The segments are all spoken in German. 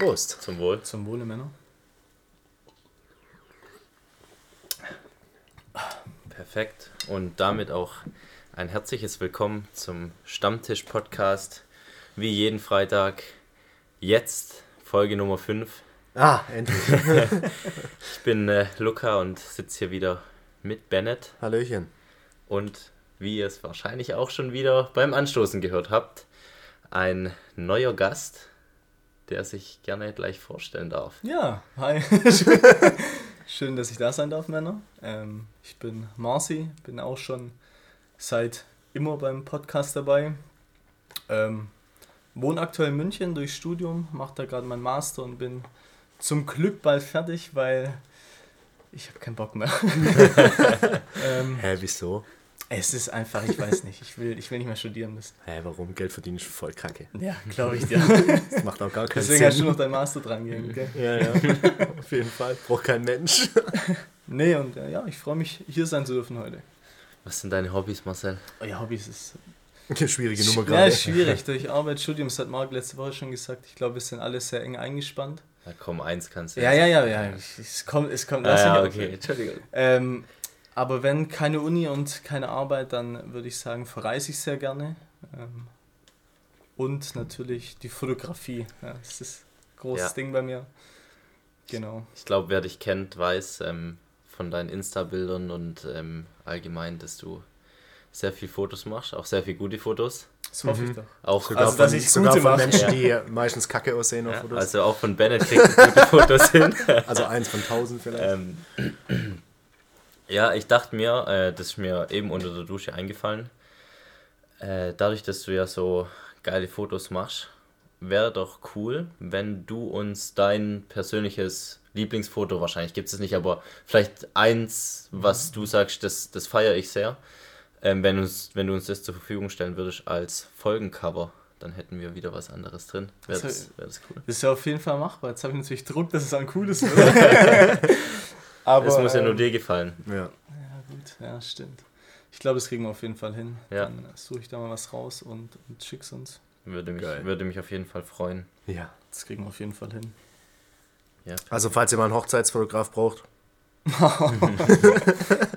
Prost. Zum Wohl. Zum Wohle, Männer. Perfekt. Und damit auch ein herzliches Willkommen zum Stammtisch-Podcast. Wie jeden Freitag. Jetzt Folge Nummer 5. Ah, endlich. Ich bin äh, Luca und sitze hier wieder mit Bennett. Hallöchen. Und wie ihr es wahrscheinlich auch schon wieder beim Anstoßen gehört habt, ein neuer Gast, der sich gerne gleich vorstellen darf. Ja, hi. Schön, dass ich da sein darf, Männer. Ähm, ich bin Marci, bin auch schon seit immer beim Podcast dabei. Ähm, wohne aktuell in München durch Studium, mache da gerade meinen Master und bin zum Glück bald fertig, weil ich habe keinen Bock mehr. ähm, Hä, wieso? Es ist einfach, ich weiß nicht, ich will, ich will nicht mehr studieren müssen. Hä, warum? Geld verdienen ist voll kacke. Ja, glaube ich dir. Das macht auch gar keinen Deswegen hast du Sinn. noch deinen Master dran gehängt, gell? Ja, ja. Auf jeden Fall. Braucht kein Mensch. Nee, und äh, ja, ich freue mich, hier sein zu dürfen heute. Was sind deine Hobbys, Marcel? Oh ja, Hobbys ist Eine schwierige Nummer Ja, gerade. ist schwierig. Durch Arbeit, Studium, das hat Marc letzte Woche schon gesagt. Ich glaube, wir sind alle sehr eng eingespannt. Na komm, eins kannst du Ja, jetzt. ja, ja, ja. Es kommt, es kommt. Ah, ja, okay. Entschuldigung. Ähm, aber wenn keine Uni und keine Arbeit, dann würde ich sagen, verreise ich sehr gerne. Ähm, und natürlich die Fotografie. Ja, das ist ein großes Ja. Ding bei mir. Genau. Ich glaube, wer dich kennt, weiß ähm, von deinen Insta-Bildern und ähm, allgemein, dass du sehr viel Fotos machst, auch sehr viel gute Fotos. Das hoffe ich Mhm. doch. Auch Sogar, Also, von, dass ich sogar gute von. Menschen, die meistens kacke aussehen auf ja, Fotos. also auch von Bennett kriegst du gute Fotos hin. Also eins von tausend vielleicht. Ähm, ja, ich dachte mir, äh, das ist mir eben unter der Dusche eingefallen. Äh, dadurch, dass du ja so geile Fotos machst, wäre doch cool, wenn du uns dein persönliches Lieblingsfoto, wahrscheinlich gibt es nicht, aber vielleicht eins, was du sagst, das, das feiere ich sehr, ähm, wenn, uns, wenn du uns das zur Verfügung stellen würdest als Folgencover. Dann hätten wir wieder was anderes drin. Wäre Das wär das cool. Das ist ja auf jeden Fall machbar. Jetzt habe ich natürlich Druck, dass es ein cooles wird. Aber, Es muss ja nur ähm, dir gefallen. ja. Ja, gut, ja, stimmt. Ich glaube, das kriegen wir auf jeden Fall hin. Ja. Dann suche ich da mal was raus und, und schick's uns. Würde mich, Geil. würde mich auf jeden Fall freuen. ja. Das kriegen wir auf jeden Fall hin. Ja. Also falls ihr mal einen Hochzeitsfotograf braucht.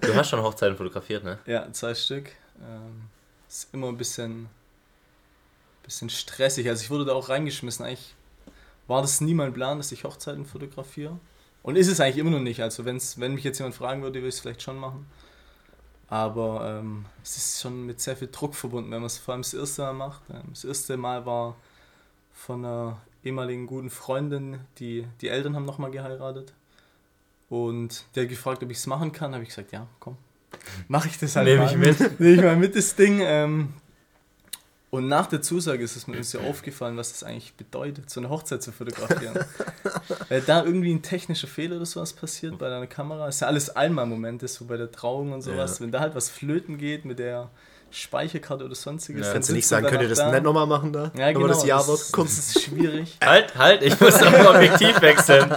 Du hast schon Hochzeiten fotografiert, ne? Ja, zwei Stück. Ähm, ist immer ein bisschen, bisschen stressig. Also ich wurde da auch reingeschmissen. Eigentlich war das nie mein Plan, dass ich Hochzeiten fotografiere. Und ist es eigentlich immer noch nicht. Also wenn's, wenn mich jetzt jemand fragen würde, würde ich es vielleicht schon machen. Aber ähm, es ist schon mit sehr viel Druck verbunden, wenn man es vor allem das erste Mal macht. Ähm, das erste Mal war von einer ehemaligen guten Freundin, die, die Eltern haben nochmal geheiratet. Und der hat gefragt, ob ich es machen kann. habe ich gesagt, ja, komm. Mache ich das halt Nehm mal. ich mit. Nehme ich mal mit das Ding. Ähm, und nach der Zusage ist es mir ja aufgefallen, was das eigentlich bedeutet, so eine Hochzeit zu fotografieren. Weil da irgendwie ein technischer Fehler oder sowas passiert bei deiner Kamera, ist ja alles einmal Momente, so bei der Trauung und sowas. Ja. Wenn da halt was flöten geht mit der Speicherkarte oder sonstiges. Ja. dann Kannst du nicht sagen, könnt ihr das da. nicht nochmal machen da? Ja, genau. das Jahr das, wird. das ist schwierig. Halt, halt, ich muss am Objektiv wechseln.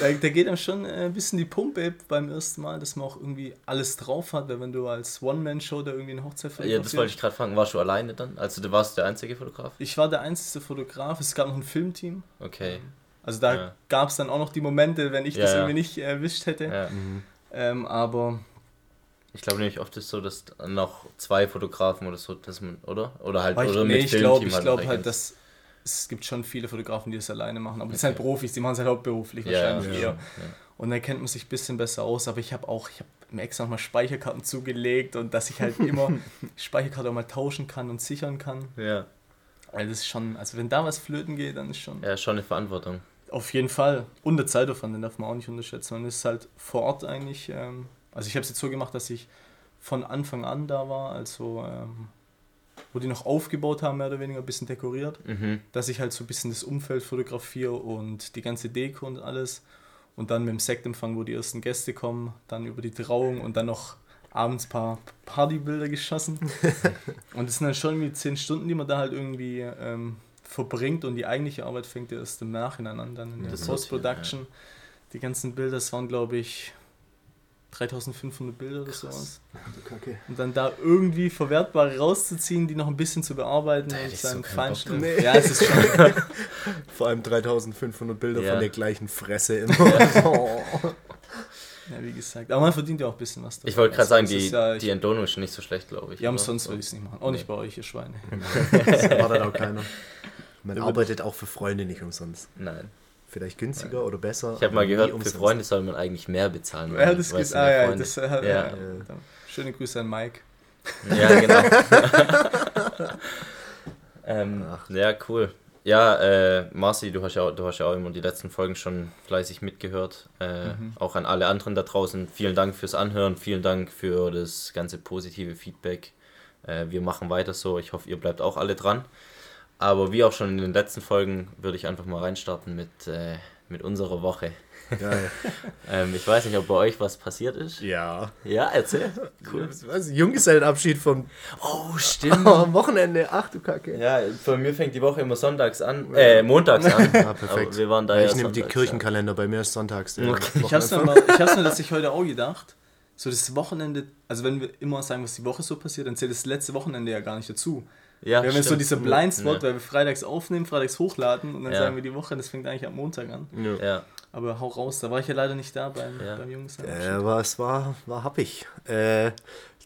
Da, da geht einem schon äh, ein bisschen die Pumpe beim ersten Mal, dass man auch irgendwie alles drauf hat, weil wenn du als One-Man-Show da irgendwie eine Hochzeit Ja, das wollte ich gerade fragen. Warst du alleine dann? Also du warst der einzige Fotograf? Ich war der einzige Fotograf, es gab noch ein Filmteam. Okay. Also da Ja. gab es dann auch noch die Momente, wenn ich Ja, das ja. irgendwie nicht erwischt hätte. Ja. Mhm. Ähm, aber Ich glaube nämlich oft ist es so, dass noch zwei Fotografen oder so, dass man, oder? Oder halt, aber ich, oder nee, mit ich glaube Filmteam ich halt glaub halt, ergänzt. dass es gibt schon viele Fotografen, die das alleine machen. Aber die Okay. sind halt Profis, die machen es halt hauptberuflich wahrscheinlich eher. Und dann kennt man sich ein bisschen besser aus. Aber ich habe auch, ich habe mir extra nochmal Speicherkarten zugelegt und dass ich halt immer Speicherkarte auch mal tauschen kann und sichern kann. ja. Weil das ist schon, also wenn da was flöten geht, dann ist schon. Ja, schon eine Verantwortung. Auf jeden Fall. Und der Zeitaufwand, den darf man auch nicht unterschätzen. Man ist halt vor Ort eigentlich. Ähm, also ich habe es jetzt so gemacht, dass ich von Anfang an da war, also ähm, wo die noch aufgebaut haben, mehr oder weniger ein bisschen dekoriert, Mhm. dass ich halt so ein bisschen das Umfeld fotografiere und die ganze Deko und alles. Und dann mit dem Sektempfang, wo die ersten Gäste kommen, dann über die Trauung und dann noch abends ein paar Partybilder geschossen. und das sind dann schon irgendwie zehn Stunden, die man da halt irgendwie ähm, verbringt und die eigentliche Arbeit fängt ja erst im Nachhinein an, dann in der Das Post-Production. Die ganzen Bilder, das waren glaube ich 3500 Bilder oder sowas. Und dann da irgendwie verwertbare rauszuziehen, die noch ein bisschen zu bearbeiten hätte und ich so Feinschliff. Nee. Ja, es ist schon. Vor allem 3500 Bilder Ja. von der gleichen Fresse immer. Oh. Ja, wie gesagt. Aber man verdient ja auch ein bisschen was davon. Ich wollte gerade sagen, Also, die, ist ja, die Entlohnung ist nicht so schlecht, glaube ich. Ja, umsonst würde ich es nicht machen. Auch nicht bei euch, ihr Schweine. Das erwartet auch keiner. Man arbeitet auch für Freunde nicht umsonst. Nein. Vielleicht günstiger oder besser. Ich habe mal gehört, für. Freunde soll man eigentlich mehr bezahlen. Ja, das sind Ah, ja, Freunde. das, äh, Ja. ja. Schöne Grüße an Mike. Ja, genau. ähm, Ach. ja, cool. Ja, äh, Marci, du hast ja, auch- du hast ja auch immer die letzten Folgen schon fleißig mitgehört. Äh, Mhm. Auch an alle anderen da draußen. Vielen Dank fürs Anhören, vielen Dank für das ganze positive Feedback. Äh, wir machen weiter so. Ich hoffe, ihr bleibt auch alle dran. Aber wie auch schon in den letzten Folgen würde ich einfach mal reinstarten mit, äh, mit unserer Woche. Geil. Ähm, ich weiß nicht, ob bei euch was passiert ist. Ja. Ja, erzähl. Cool. Was? Junggesellenabschied vom Oh, stimmt. am Wochenende. Ach du Kacke. Ja, bei mir fängt die Woche immer sonntags an, äh, montags an. Ja, perfekt. Aber wir waren da ja ich nehme die Kirchenkalender, bei mir ist sonntags. der Okay. Ich hab's, mir mal, ich hab's mir das heute auch gedacht. So das Wochenende, also wenn wir immer sagen, was die Woche so passiert, dann zählt das letzte Wochenende ja gar nicht dazu. Ja, wir haben jetzt so diese Blindspot, Ja. weil wir freitags aufnehmen, freitags hochladen und dann Ja. sagen wir die Woche, das fängt eigentlich am Montag an. Ja. Aber hau raus, da war ich ja leider nicht da beim, Ja. beim Jungs. Äh, was war, war happig. Äh,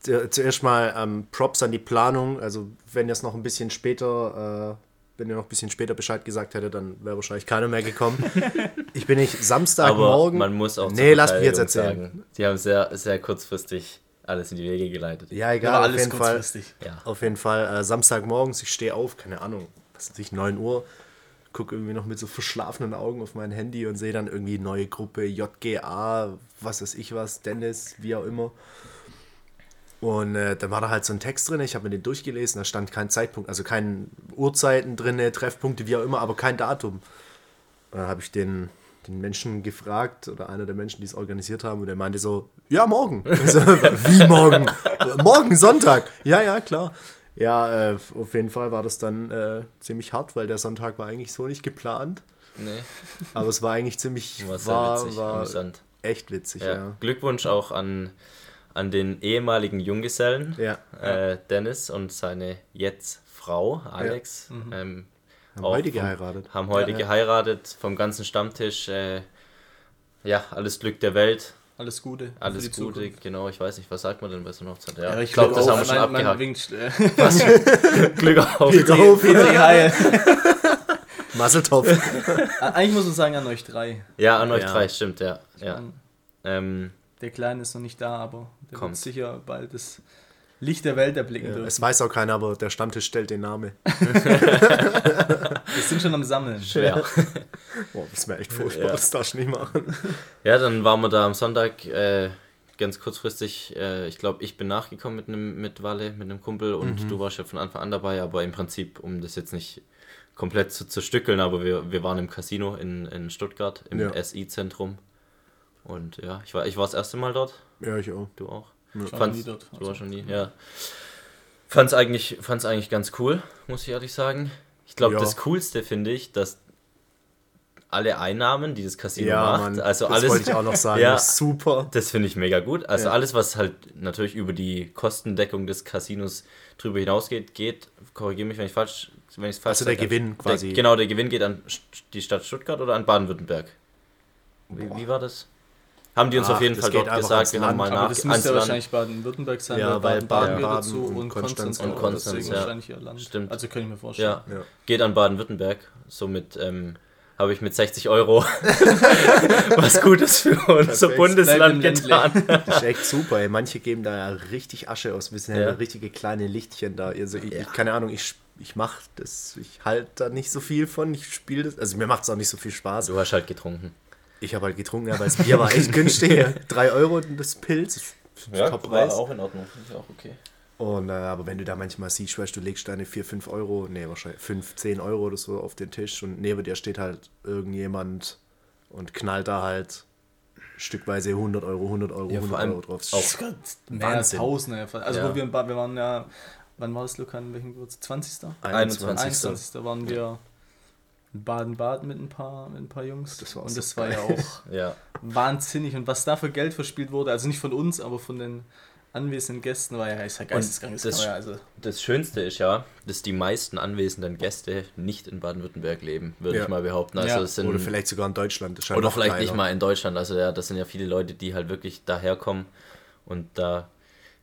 zu- zuerst mal ähm, Props an die Planung. Also, wenn ihr es noch ein bisschen später, äh, wenn ihr noch ein bisschen später Bescheid gesagt hättet, dann wäre wahrscheinlich keiner mehr gekommen. ich bin nicht aber Samstagmorgen. man muss auch Nee, lass mich jetzt erzählen. Sagen, die haben sehr, sehr kurzfristig alles in die Wege geleitet. Ja, egal, war auf alles jeden Fall. kurzfristig. Ja. Auf jeden Fall äh, Samstagmorgens, ich stehe auf, keine Ahnung, was weiß ich, 9 Uhr, gucke irgendwie noch mit so verschlafenen Augen auf mein Handy und sehe dann irgendwie neue Gruppe, JGA, was weiß ich was, Dennis, wie auch immer. Und äh, dann war da halt so ein Text drin, ich habe mir den durchgelesen, da stand kein Zeitpunkt, also keine Uhrzeiten drin, Treffpunkte, wie auch immer, aber kein Datum. Dann habe ich den, den Menschen gefragt, oder einer der Menschen, die es organisiert haben, und der meinte so, ja, morgen. So, wie morgen? morgen, Sonntag. Ja, ja, klar. Ja, äh, auf jeden Fall war das dann äh, ziemlich hart, weil der Sonntag war eigentlich so nicht geplant. Nee, Aber es war eigentlich ziemlich, war war, witzig, war amüsant. echt witzig, Ja. ja. Glückwunsch auch an, an den ehemaligen Junggesellen, Ja, äh, Dennis und seine jetzt Frau, Alex. Mhm. Ähm, haben auch heute vom- geheiratet. haben heute Ja. geheiratet, vom ganzen Stammtisch. Äh, ja, alles Glück der Welt, Alles Gute. alles Gute, Zukunft. genau, ich weiß nicht, was sagt man denn bei so einer Hochzeit? Ja, Ja, ich glaube, das auch, haben wir schon mein- mein abgehakt. äh, Glück auf. Glück auf. Petri Heil. Masseltopf. Eigentlich muss man sagen an euch drei. Ja, an euch Ja. drei, stimmt, ja. ja. Ähm, Ähm, Der Kleine ist noch nicht da, aber der Kommt. wird sicher bald das Licht der Welt erblicken Ja, dürfen. es weiß auch keiner, aber der Stammtisch stellt den Namen. Wir sind schon am Sammeln. schwer. Boah, das wäre echt furchtbar, Ja. das darfst du nicht machen. Ja, dann waren wir da am Sonntag äh, ganz kurzfristig. Äh, ich glaube, ich bin nachgekommen mit einem mit Walle, mit einem Kumpel und du warst ja von Anfang an dabei, aber im Prinzip, um das jetzt nicht komplett zu zerstückeln, aber wir, wir waren im Casino in, in Stuttgart, im Ja. SI-Zentrum. Und ja, ich war, ich war das erste Mal dort, Ja, ich auch. du auch. Ich war nie dort. Du warst schon nie, ja. Fand's eigentlich, fand's eigentlich ganz cool, muss ich ehrlich sagen. Ich glaube, Ja. das Coolste finde ich, dass alle Einnahmen, die das Casino Ja, macht, Mann, also das alles, wollte ich auch noch sagen. Ja. Super. das finde ich mega gut. Also Ja. alles, was halt natürlich über die Kostendeckung des Casinos drüber hinausgeht, geht, korrigiere mich, wenn ich falsch, wenn falsch Also der Gewinn quasi. Der, genau, der Gewinn geht an die Stadt Stuttgart oder an Baden-Württemberg. Wie, wie war das? Haben die uns Ach, auf jeden Fall dort gesagt, wir haben mal nach das müsste ja wahrscheinlich Baden-Württemberg sein, Ja, weil gehört Baden-Baden dazu und und Konstanz und Konstanz, deswegen ja. wahrscheinlich ihr Land. Stimmt. Also kann ich mir vorstellen. Ja, Ja. geht an Baden-Württemberg. Somit ähm, habe ich mit 60 Euro was Gutes für unser Perfekt. Bundesland getan. Das ist echt super, ey. Manche geben da ja richtig Asche aus. Wir sind ja Ja. richtige kleine Lichtchen da. Also ich, Ja. ich keine Ahnung, ich, ich mach das, ich halte da nicht so viel von. Ich spiele das, also mir macht es auch nicht so viel Spaß. Du hast halt getrunken. Ich habe halt getrunken, ja, weil das Bier war echt günstig. Drei Euro das Pilz. Top-Preis. in Ordnung. Ist auch okay. Und, äh, aber wenn du da manchmal siehst, weißt du, du legst deine 4, 5 Euro, nee, wahrscheinlich 5, 10 Euro oder so auf den Tisch und neben dir steht halt irgendjemand und knallt da halt stückweise 100 Euro, 100 Euro, Ja, vor 100 allem Euro drauf. auch- Mehr als Wahnsinn. Tausende. Also Ja. wo wir, wir waren ja, wann war das, Luca, in welchem Geburtstag? 20. 21. 21. waren wir Baden-Baden mit ein paar, mit ein paar Jungs. Das war auch und das war geil. ja auch Ja. wahnsinnig. Und was da für Geld verspielt wurde, also nicht von uns, aber von den anwesenden Gästen, war ja, ist ja geisteskrank. das- ja, also, Das Schönste ist ja, dass die meisten anwesenden Gäste nicht in Baden-Württemberg leben, würde Ja. ich mal behaupten. Also sind, Oder vielleicht sogar in Deutschland. Oder vielleicht geiler. nicht mal in Deutschland. Also ja, das sind ja viele Leute, die halt wirklich daherkommen und da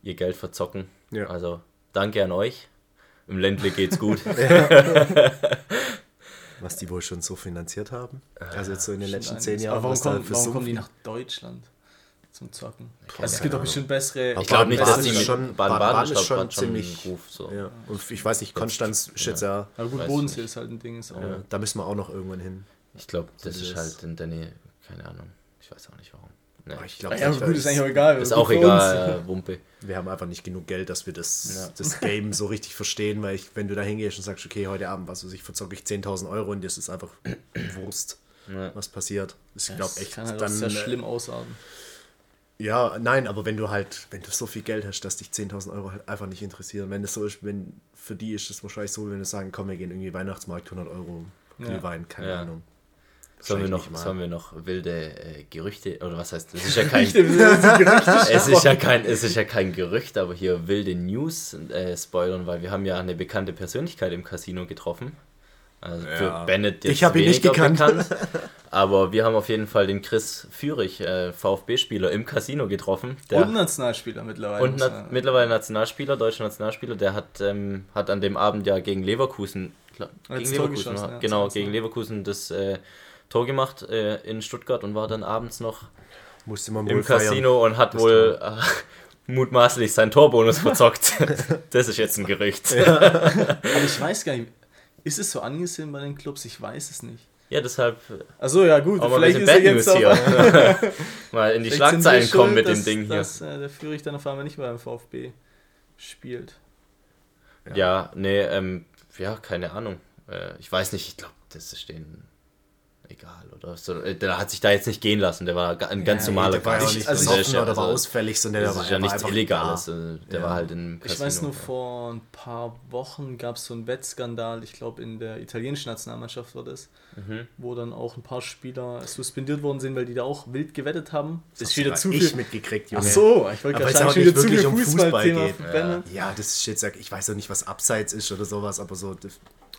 ihr Geld verzocken. Ja. Also danke an euch. Im Ländle geht's gut. Was die wohl schon so finanziert haben. Also jetzt so in den letzten einiges. zehn Jahren. Aber warum, kommen, warum so kommen die nach Deutschland zum Zocken? Keine Also es gibt doch bestimmt bessere. Ich glaube nicht, dass Baden-Baden die schon- Baden-Baden Baden-Baden ist schon ziemlich- Ruf. So. Ja. Und ich weiß nicht, Konstanz jetzt ja, Ja gut, Bodensee ist halt ein Ding. Ist auch, ja, da müssen wir auch noch irgendwann hin. Ich glaube, das So ist halt in der Nähe. Keine Ahnung. Ich weiß auch nicht warum. Nee. Aber ich glaube, Ja, gut, ist eigentlich auch egal. Ist auch egal, äh, Wumpe. wir haben einfach nicht genug Geld, dass wir das, Ja. das Game so richtig verstehen, weil ich, wenn du da hingehst und sagst, okay, heute Abend, was weiß ich, verzocke ich 10.000 Euro und das ist einfach Wurst, Ja. was passiert. Ich uns. glaube Das echt, kann halt dann, sehr äh, schlimm ausarten. Ja, nein, aber wenn du halt, wenn du so viel Geld hast, dass dich 10.000 Euro halt einfach nicht interessieren. Wenn es so ist, wenn für die ist es wahrscheinlich so, wenn du sagen, komm, wir gehen irgendwie Weihnachtsmarkt, 100 Euro Ja. Glühwein, keine Ja. Ahnung. Sollen wir, noch, sollen wir noch wilde äh, Gerüchte, oder was heißt, das ist ja kein, es ist ja kein, es ist ja kein Gerücht, aber hier wilde News äh, spoilern, weil wir haben ja eine bekannte Persönlichkeit im Casino getroffen. Also Ja. für Bennett jetzt Ich hab ihn nicht gekannt. bekannt, aber wir haben auf jeden Fall den Chris Führig, äh, VfB-Spieler, im Casino getroffen. Der Und Nationalspieler mittlerweile. und na, man- mittlerweile Nationalspieler, deutscher Nationalspieler, der hat, ähm, hat an dem Abend ja gegen Leverkusen, gegen Leverkusen, genau, 2-1, gegen. Leverkusen das äh, Tor gemacht äh, in Stuttgart und war dann abends noch Musste man im wohl feiern. Casino und hat Das wohl äh, mutmaßlich seinen Torbonus verzockt. das ist jetzt ein Gerücht. Ja, Aber ich weiß gar nicht, ist es so angesehen bei den Clubs? Ich weiß es nicht. deshalb Achso, ja gut, auch mal ein vielleicht bisschen ist er Bad jetzt News auch, hier. mal in die Vielleicht Schlagzeilen kommen mit dem dass- Ding hier. Dass äh, der Führig dann auf einmal nicht mehr beim VfB spielt. Ja, nee, ähm, ja, keine Ahnung. Äh, ich weiß nicht, ich glaube, das ist denen egal, oder? So, äh, der hat sich da jetzt nicht gehen lassen, der war ein ganz Ja, normaler Der war ja auch nicht Also besoffen der ja- oder war also, ausfällig, sondern der Das war ist ja nichts einfach Illegales. da. Der Ja. war halt im Casino. Ich weiß nur, vor ein paar Wochen gab es so einen Wettskandal, ich glaube in der italienischen Nationalmannschaft war das, Mhm. wo dann auch ein paar Spieler suspendiert worden sind, weil die da auch wild gewettet haben. Das ist wieder zu ich viel. mitgekriegt, Ach Junge. so, ich wollte gerade sagen, wieder nicht zu viel wirklich um Fußball Fußballthema geht. Ja, das ist jetzt, ich weiß auch nicht, was Abseits ist oder sowas, aber so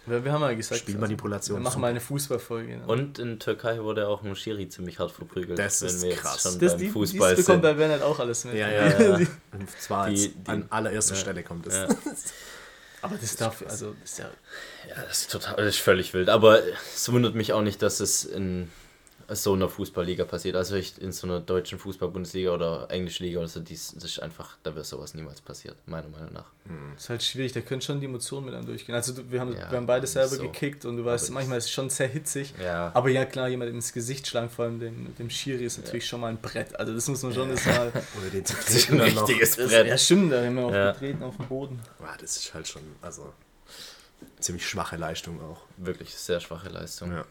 Wir, wir haben ja gesagt, Spielmanipulation. wir machen mal eine Fußballfolge. Ne? Und in Türkei wurde auch ein Schiri ziemlich hart verprügelt. Das ist krass. schon das, beim die, Fußball dies bekommt sind. bei Bernhard auch alles mit. Ja, ja, ja. Und zwar Die- die- an allererster ja. Stelle kommt es. Ja. Aber das darf, also, das ist ja, Ja, das ist total, das ist völlig wild. Aber es wundert mich auch nicht, dass es in so einer Fußballliga passiert. Also ich, in so einer deutschen Fußball-Bundesliga oder englische Liga oder so, dies, das ist einfach, da wäre sowas niemals passiert, meiner Meinung nach. das ist halt schwierig, da können schon die Emotionen mit einem durchgehen. Also du, wir haben, Ja, wir haben beide selber so. gekickt und du weißt, Aber manchmal ist es schon sehr hitzig. Ja. Aber ja klar, jemand ins Gesicht schlagen, vor allem dem, dem Schiri, ist natürlich schon mal ein Brett. Also das muss man schon das mal. Oder den zu Das ist treten ein noch. richtiges Das, Brett. ja stimmt, da haben wir auch Ja. getreten auf dem Boden. Ja, das ist halt schon, also ziemlich schwache Leistung auch. Wirklich sehr schwache Leistung. Ja.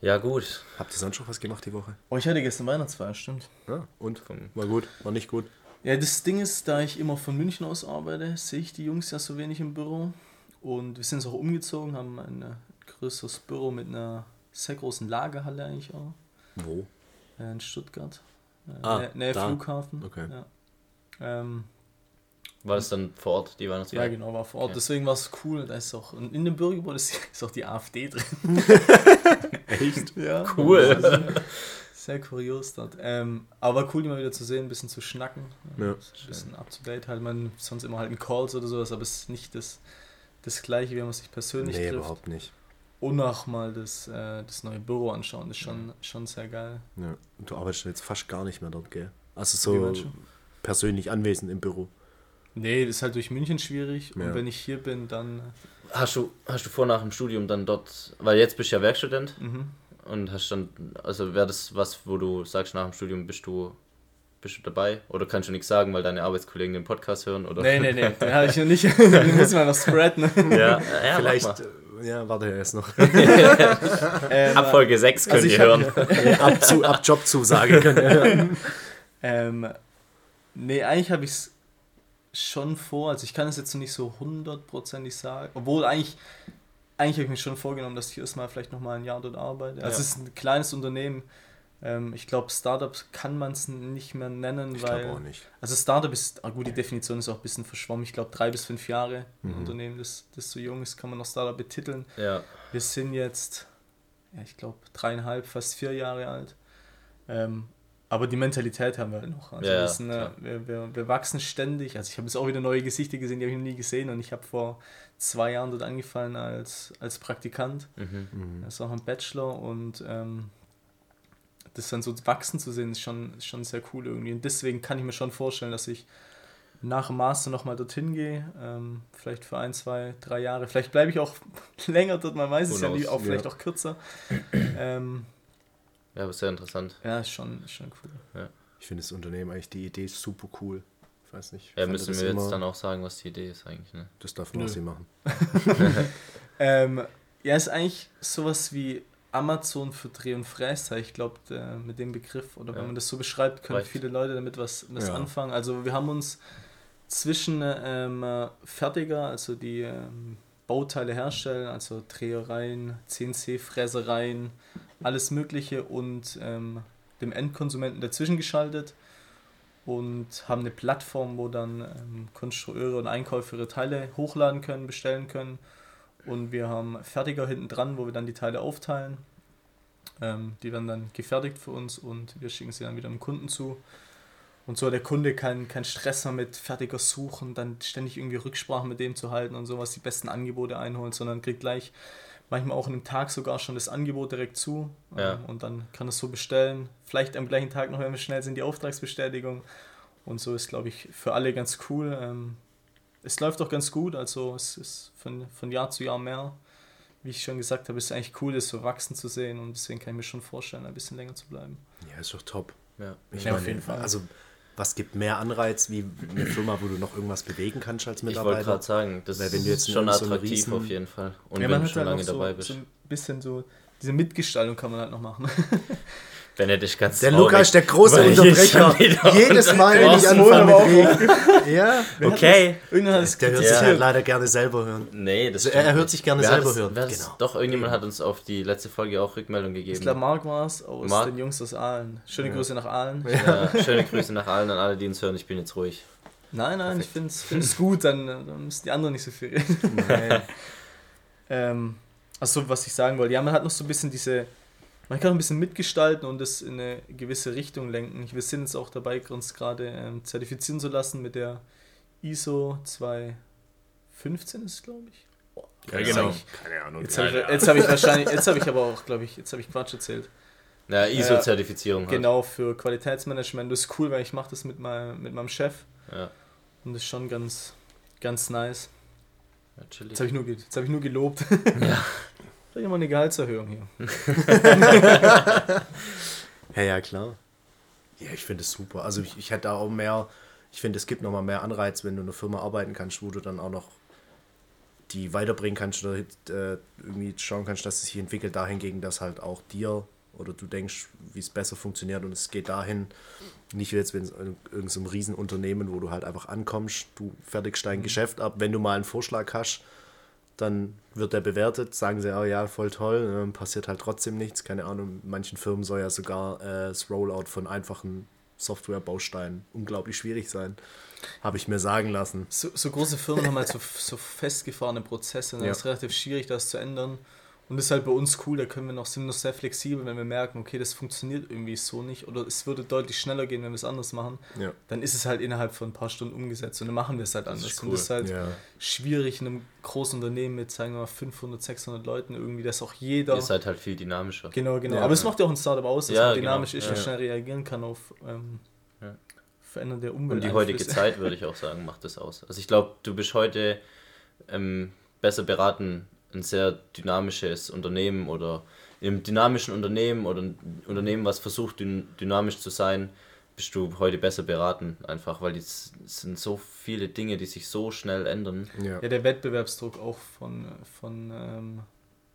Ja, gut. Habt ihr sonst schon was gemacht die Woche? Oh, ich hatte gestern Weihnachtsfeier, stimmt. Ja, und? Vom- War gut? War nicht gut? Ja, das Ding ist, da ich immer von München aus arbeite, sehe ich die Jungs ja so wenig im Büro. Und wir sind jetzt auch umgezogen, haben ein äh, größeres Büro mit einer sehr großen Lagerhalle eigentlich auch. Wo? Äh, in Stuttgart. Äh, Ah, Nä- Nähe da. Flughafen. Okay. Ja. Ähm, War das dann vor Ort, die Weihnachtsfeier? ja, genau, war vor Ort. Okay. Deswegen war es cool. Da ist auch, und in dem Bürgergebäude ist, ist auch die AfD drin. Echt? Ja, Cool. also, Sehr kurios dort. Ähm, aber cool, die mal wieder zu sehen, ein bisschen zu schnacken. Ja. Ein bisschen up to date halt. Man sonst immer halt in Calls oder sowas, aber es ist nicht das, das gleiche, wie man sich persönlich Nee, trifft. überhaupt nicht. Und auch mal das, äh, das neue Büro anschauen, das ist schon, schon sehr geil. Ja. Und du arbeitest jetzt fast gar nicht mehr dort, gell? Also so persönlich anwesend im Büro. Nee, das ist halt durch München schwierig. Ja. Und wenn ich hier bin, dann. Hast du, hast du vor nach dem Studium dann dort, weil jetzt bist du ja Werkstudent Mhm. und hast dann, also wäre das was, wo du sagst, nach dem Studium bist du, bist du dabei? Oder kannst du nichts sagen, weil deine Arbeitskollegen den Podcast hören? Oder? Nee, nee, nee, den habe ich noch nicht. den muss man noch spreaden. Ja, ja Vielleicht, mach mal. äh, ja, warte erst noch. Ähm, Ab Folge 6 könnt also ich ihr hören. hab- ab, zu, ab Jobzusage können. Ähm, nee, eigentlich habe ich es schon vor. Also ich kann es jetzt noch nicht so hundertprozentig sagen. Obwohl eigentlich, eigentlich habe ich mir schon vorgenommen, dass ich erstmal vielleicht nochmal ein Jahr dort arbeite. Also ja. es ist ein kleines Unternehmen. Ähm, ich glaube, Startups kann man es nicht mehr nennen, ich weil. auch nicht. Also Startup ist, ah gut, die Definition ist auch ein bisschen verschwommen. Ich glaube, drei bis fünf Jahre ein mhm. Unternehmen, das, das so jung ist, kann man noch Startup betiteln. Ja. Wir sind jetzt, ja, ich glaube, dreieinhalb, fast vier Jahre alt. Ähm, aber die Mentalität haben wir halt noch. Also ja, wir, sind, äh, wir, wir, wir, wachsen ständig. Also ich habe jetzt auch wieder neue Gesichter gesehen, die habe ich noch nie gesehen. Und ich habe vor zwei Jahren dort angefangen als, als Praktikant. Mhm. mhm. Das ist auch ein Bachelor. Und ähm, das dann so wachsen zu sehen, ist schon, ist schon sehr cool irgendwie. Und deswegen kann ich mir schon vorstellen, dass ich nach dem Master nochmal dorthin gehe. Ähm, vielleicht für ein, zwei, drei Jahre. Vielleicht bleibe ich auch länger dort, man weiß es ja nie, auch vielleicht ja. auch kürzer. ähm, ja, aber sehr interessant. Ja, ist schon, ist schon cool. Ja. Ich finde das Unternehmen eigentlich, die Idee ist super cool. Ich weiß nicht. Ja, müssen wir jetzt dann auch sagen, was die Idee ist eigentlich, ne? Das darf nur sie machen. ähm, ja, ist eigentlich sowas wie Amazon für Dreh- und Fräszeit. Ich glaube, mit dem Begriff, oder wenn man das so beschreibt, können Reicht. viele Leute damit was, was ja. anfangen. Also wir haben uns zwischen ähm, Fertiger, also die ähm, Bauteile herstellen, also Drehereien, CNC-Fräsereien, alles Mögliche und ähm, dem Endkonsumenten dazwischen geschaltet und haben eine Plattform, wo dann ähm, Konstrukteure und Einkäufer ihre Teile hochladen können, bestellen können. Und wir haben Fertiger hinten dran, wo wir dann die Teile aufteilen. Ähm, die werden dann gefertigt für uns und wir schicken sie dann wieder dem Kunden zu. Und so hat der Kunde keinen kein Stress mehr mit fertiger Suchen, dann ständig irgendwie Rücksprache mit dem zu halten und sowas, die besten Angebote einholen, sondern kriegt gleich manchmal auch an einem Tag sogar schon das Angebot direkt zu. Ja. Ähm, und dann kann es so bestellen. Vielleicht am gleichen Tag noch, wenn wir schnell sind, die Auftragsbestätigung. Und so ist, glaube ich, für alle ganz cool. Ähm, es läuft auch ganz gut, also es ist von, von Jahr zu Jahr mehr. Wie ich schon gesagt habe, ist es eigentlich cool, das so wachsen zu sehen und deswegen kann ich mir schon vorstellen, ein bisschen länger zu bleiben. Ja, ist doch top. Ja, ich ja, meine, auf jeden Fall. Also was gibt mehr Anreiz wie eine Firma, wo du noch irgendwas bewegen kannst als Mitarbeiter? Ich wollte gerade sagen, das Weil wenn du jetzt schon attraktiv so auf jeden Fall. Und ja, wenn du schon halt lange so, dabei bist. So ein bisschen so, diese Mitgestaltung kann man halt noch machen. Benedikt ganz Der Lukas ist der große Unterbrecher. Jedes Mal, wenn ich anfange mit ja, okay. Hat der hört ja. sich halt leider gerne selber hören. Nee, das Er hört sich gerne selber hören. Genau. Doch, irgendjemand hat uns auf die letzte Folge auch Rückmeldung gegeben. Ich glaube, Marc war es aus Marc? den Jungs aus Aalen. Schöne ja. Grüße nach Aalen. Ja, schöne Grüße nach Aalen an alle, die uns hören. Ich bin jetzt ruhig. Nein, nein, Perfekt. ich finde es gut, dann, dann müssen die anderen nicht so viel reden. Nein. ähm, achso, was ich sagen wollte. Ja, man hat noch so ein bisschen diese man kann ein bisschen mitgestalten und es in eine gewisse Richtung lenken. Wir sind jetzt auch dabei, uns gerade ähm, zertifizieren zu lassen mit der ISO 215 ist glaube ich. Oh, ja, genau. Ich, Keine Ahnung. Jetzt habe ich, hab ich wahrscheinlich, jetzt habe ich aber auch, glaube ich, jetzt habe ich Quatsch erzählt. Ja, ISO-Zertifizierung. Äh, genau, für Qualitätsmanagement. Das ist cool, weil ich mache das mit, mein, mit meinem Chef. Ja. Und das ist schon ganz, ganz nice. Ja, jetzt habe ich, nur, hab ich nur gelobt. Ja. Vielleicht mal eine Gehaltserhöhung hier. ja, ja, klar. Ja, ich finde es super. Also ich, ich hätte auch mehr, ich finde, es gibt nochmal mehr Anreiz, wenn du in einer Firma arbeiten kannst, wo du dann auch noch die weiterbringen kannst oder äh, irgendwie schauen kannst, dass es sich entwickelt dahingegen, dass halt auch dir oder du denkst, wie es besser funktioniert und es geht dahin, nicht wie jetzt in irgendeinem Riesenunternehmen, wo du halt einfach ankommst, du fertigst dein mhm. Geschäft ab, wenn du mal einen Vorschlag hast, dann wird er bewertet, sagen sie, oh ja, voll toll, ne, passiert halt trotzdem nichts. Keine Ahnung, manchen Firmen soll ja sogar äh, das Rollout von einfachen Softwarebausteinen unglaublich schwierig sein. Habe ich mir sagen lassen. So, so große Firmen haben halt so, so festgefahrene Prozesse, und ne? ja. ist relativ schwierig, das zu ändern. Und das ist halt bei uns cool, da können wir noch, sind wir noch sehr flexibel, wenn wir merken, okay, das funktioniert irgendwie so nicht oder es würde deutlich schneller gehen, wenn wir es anders machen, ja. dann ist es halt innerhalb von ein paar Stunden umgesetzt und dann machen wir es halt anders. Das cool. Und das ist halt ja. schwierig in einem großen Unternehmen mit, sagen wir mal, 500, 600 Leuten irgendwie, dass auch jeder... Ihr seid halt viel dynamischer. Genau, genau. Ja, Aber es macht ja auch ein Startup aus, dass man genau. dynamisch genau. ist und schnell reagieren kann auf ähm, verändernde Umwelt. Und die heutige Zeit, würde ich auch sagen, macht das aus. Also ich glaube, du bist heute ähm, besser beraten, ein sehr dynamisches Unternehmen oder in einem dynamischen Unternehmen oder ein Unternehmen, was versucht dynamisch zu sein, bist du heute besser beraten, einfach weil es sind so viele Dinge, die sich so schnell ändern. Ja, ja der Wettbewerbsdruck auch von, von, ähm,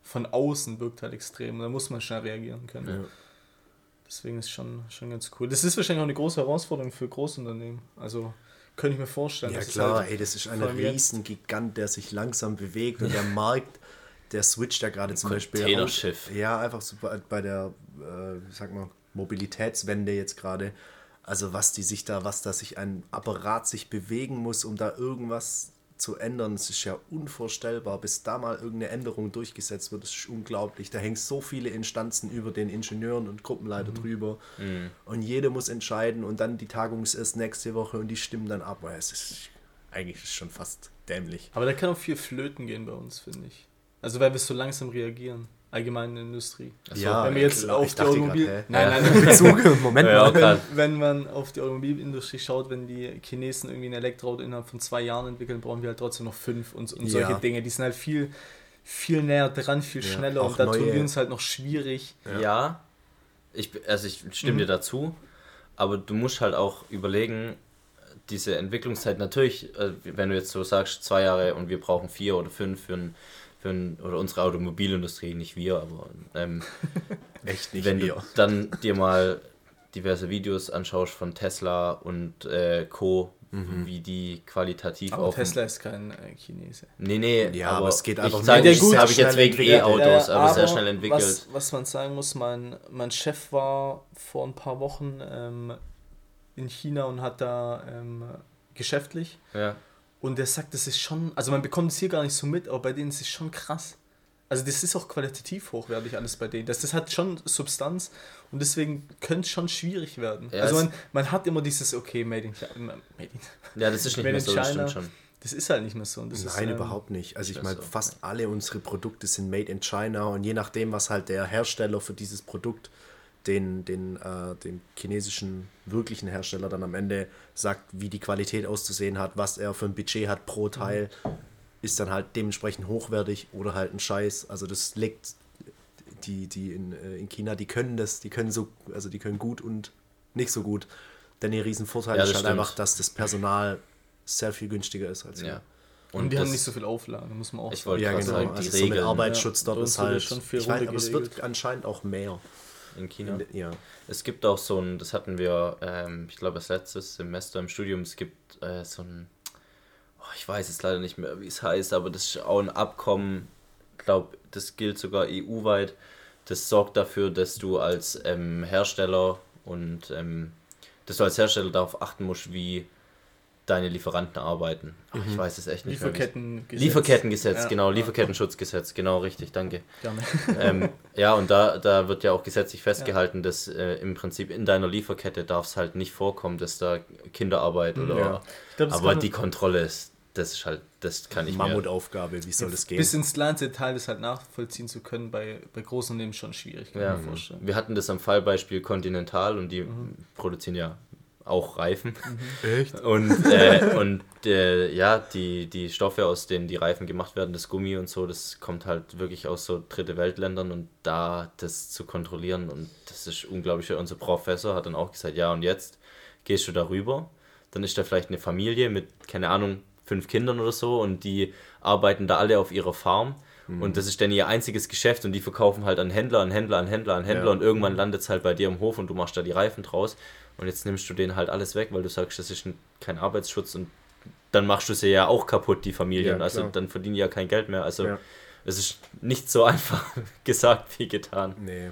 von außen wirkt halt extrem. Da muss man schnell reagieren können. Ja. Deswegen ist schon, schon ganz cool. Das ist wahrscheinlich auch eine große Herausforderung für Großunternehmen. Also könnte ich mir vorstellen. Ja klar, halt ey, das ist ein Riesengigant, der sich langsam bewegt und der Markt der switcht ja gerade zum Beispiel. Containerschiff. Auch, ja, einfach so bei, bei der, äh, sag mal, Mobilitätswende jetzt gerade. Also was die sich da, was da sich ein Apparat sich bewegen muss, um da irgendwas zu ändern, das ist ja unvorstellbar. Bis da mal irgendeine Änderung durchgesetzt wird, das ist unglaublich. Da hängen so viele Instanzen über den Ingenieuren und Gruppenleiter Mhm. drüber. Und jeder muss entscheiden und dann die Tagung ist erst nächste Woche und die stimmen dann ab. Es ist eigentlich ist schon fast dämlich. Aber da kann auch viel flöten gehen bei uns, finde ich. Also weil wir so langsam reagieren. Allgemein in der Industrie. Achso, Ja, wenn wir jetzt klar, auf die Automobil... grad, nein, nein, Bezug, Moment Ja, mal. wenn, wenn man auf die Automobilindustrie schaut, wenn die Chinesen irgendwie ein Elektroauto innerhalb von zwei Jahren entwickeln, brauchen wir halt trotzdem noch fünf und, und solche Ja. Dinge. Die sind halt viel, viel näher dran, viel Ja, schneller und da tun wir uns halt noch schwierig. Ja, ich, also ich stimme Mhm. dir dazu, aber du musst halt auch überlegen, diese Entwicklungszeit natürlich, äh, wenn du jetzt so sagst, zwei Jahre und wir brauchen vier oder fünf für ein, für ein oder unsere Automobilindustrie, nicht wir, aber ähm, Echt nicht wenn wir. du dann dir mal diverse Videos anschaust von Tesla und äh, Co., wie die qualitativ Aber auf Tesla ist kein äh, Chinese. Nee, nee, Ja, aber es geht einfach ich sage, das gut, habe ich jetzt wegen. E-Autos, Ja, aber, sehr schnell entwickelt. Was, was man sagen muss, mein, mein Chef war vor ein paar Wochen ähm, in China und hat da ähm, geschäftlich ja. Und der sagt, das ist schon, also man bekommt es hier gar nicht so mit, aber bei denen ist es schon krass. Also das ist auch qualitativ hochwertig alles bei denen. Das, das hat schon Substanz und deswegen könnte es schon schwierig werden. Ja, also man, man hat immer dieses, okay, made in, made in ja, das ist nicht Made mehr in so, das China. stimmt schon. Das ist halt nicht mehr so. Und das Nein, ist, ähm, überhaupt nicht. Also ich meine, so. fast alle unsere Produkte sind made in China und je nachdem, was halt der Hersteller für dieses Produkt den, den, äh, den chinesischen wirklichen Hersteller dann am Ende sagt, wie die Qualität auszusehen hat, was er für ein Budget hat pro Teil, ist dann halt dementsprechend hochwertig oder halt ein Scheiß. Also das legt die, die in, äh, in China, die können das, die können so, also die können gut und nicht so gut. Denn ihr Riesenvorteil Ja, ist halt stimmt. einfach, dass das Personal sehr viel günstiger ist als wir. Ja. Und, die das- haben nicht so viel Auflagen, muss man auch Ich sagen. wollte Ja, gerade genau. sagen, Also die so mit Regeln Arbeitsschutz Ja, dort ist halt. schon viel ich weiß, aber es wird anscheinend auch mehr. In China. In, ja. Es gibt auch so ein, das hatten wir, ähm, ich glaube, das letzte Semester im Studium, es gibt äh, so ein, oh, ich weiß jetzt leider nicht mehr, wie es heißt, aber das ist auch ein Abkommen, ich glaube, das gilt sogar EU-weit. Das sorgt dafür, dass du als ähm, Hersteller und ähm, dass du als Hersteller darauf achten musst, wie deine Lieferanten arbeiten. Ach, Ich weiß es echt nicht Lieferkettengesetz. Lieferkettengesetz, Ja, genau, ja, Lieferkettenschutzgesetz, genau, richtig, danke. Gerne. ähm, ja, und da, da wird ja auch gesetzlich festgehalten, dass äh, im Prinzip in deiner Lieferkette darf es halt nicht vorkommen, dass da Kinderarbeit oder. Ja. Glaub, aber die Kontrolle ist, das ist halt, das kann ich. Mammutaufgabe, wie soll das gehen? Bis ins kleinste Detail das halt nachvollziehen zu können, bei, bei großen Unternehmen schon schwierig, kann Ja, ich mir vorstellen. wir hatten das am Fallbeispiel Continental und die Mhm. produzieren ja auch Reifen. Echt? Und, äh, und äh, ja, die, die Stoffe, aus denen die Reifen gemacht werden, das Gummi und so, das kommt halt wirklich aus so dritte Weltländern und da das zu kontrollieren und das ist unglaublich. Unser Professor hat dann auch gesagt, ja und jetzt gehst du darüber, dann ist da vielleicht eine Familie mit, keine Ahnung, fünf Kindern oder so und die arbeiten da alle auf ihrer Farm. Und das ist dann ihr einziges Geschäft und die verkaufen halt an Händler, an Händler, an Händler, an Händler Ja. und irgendwann landet es halt bei dir im Hof und du machst da die Reifen draus und jetzt nimmst du denen halt alles weg, weil du sagst, das ist ein, kein Arbeitsschutz und dann machst du sie ja auch kaputt, die Familien. Ja, also dann verdienen die ja kein Geld mehr. Also Ja. es ist nicht so einfach gesagt wie getan. Nee.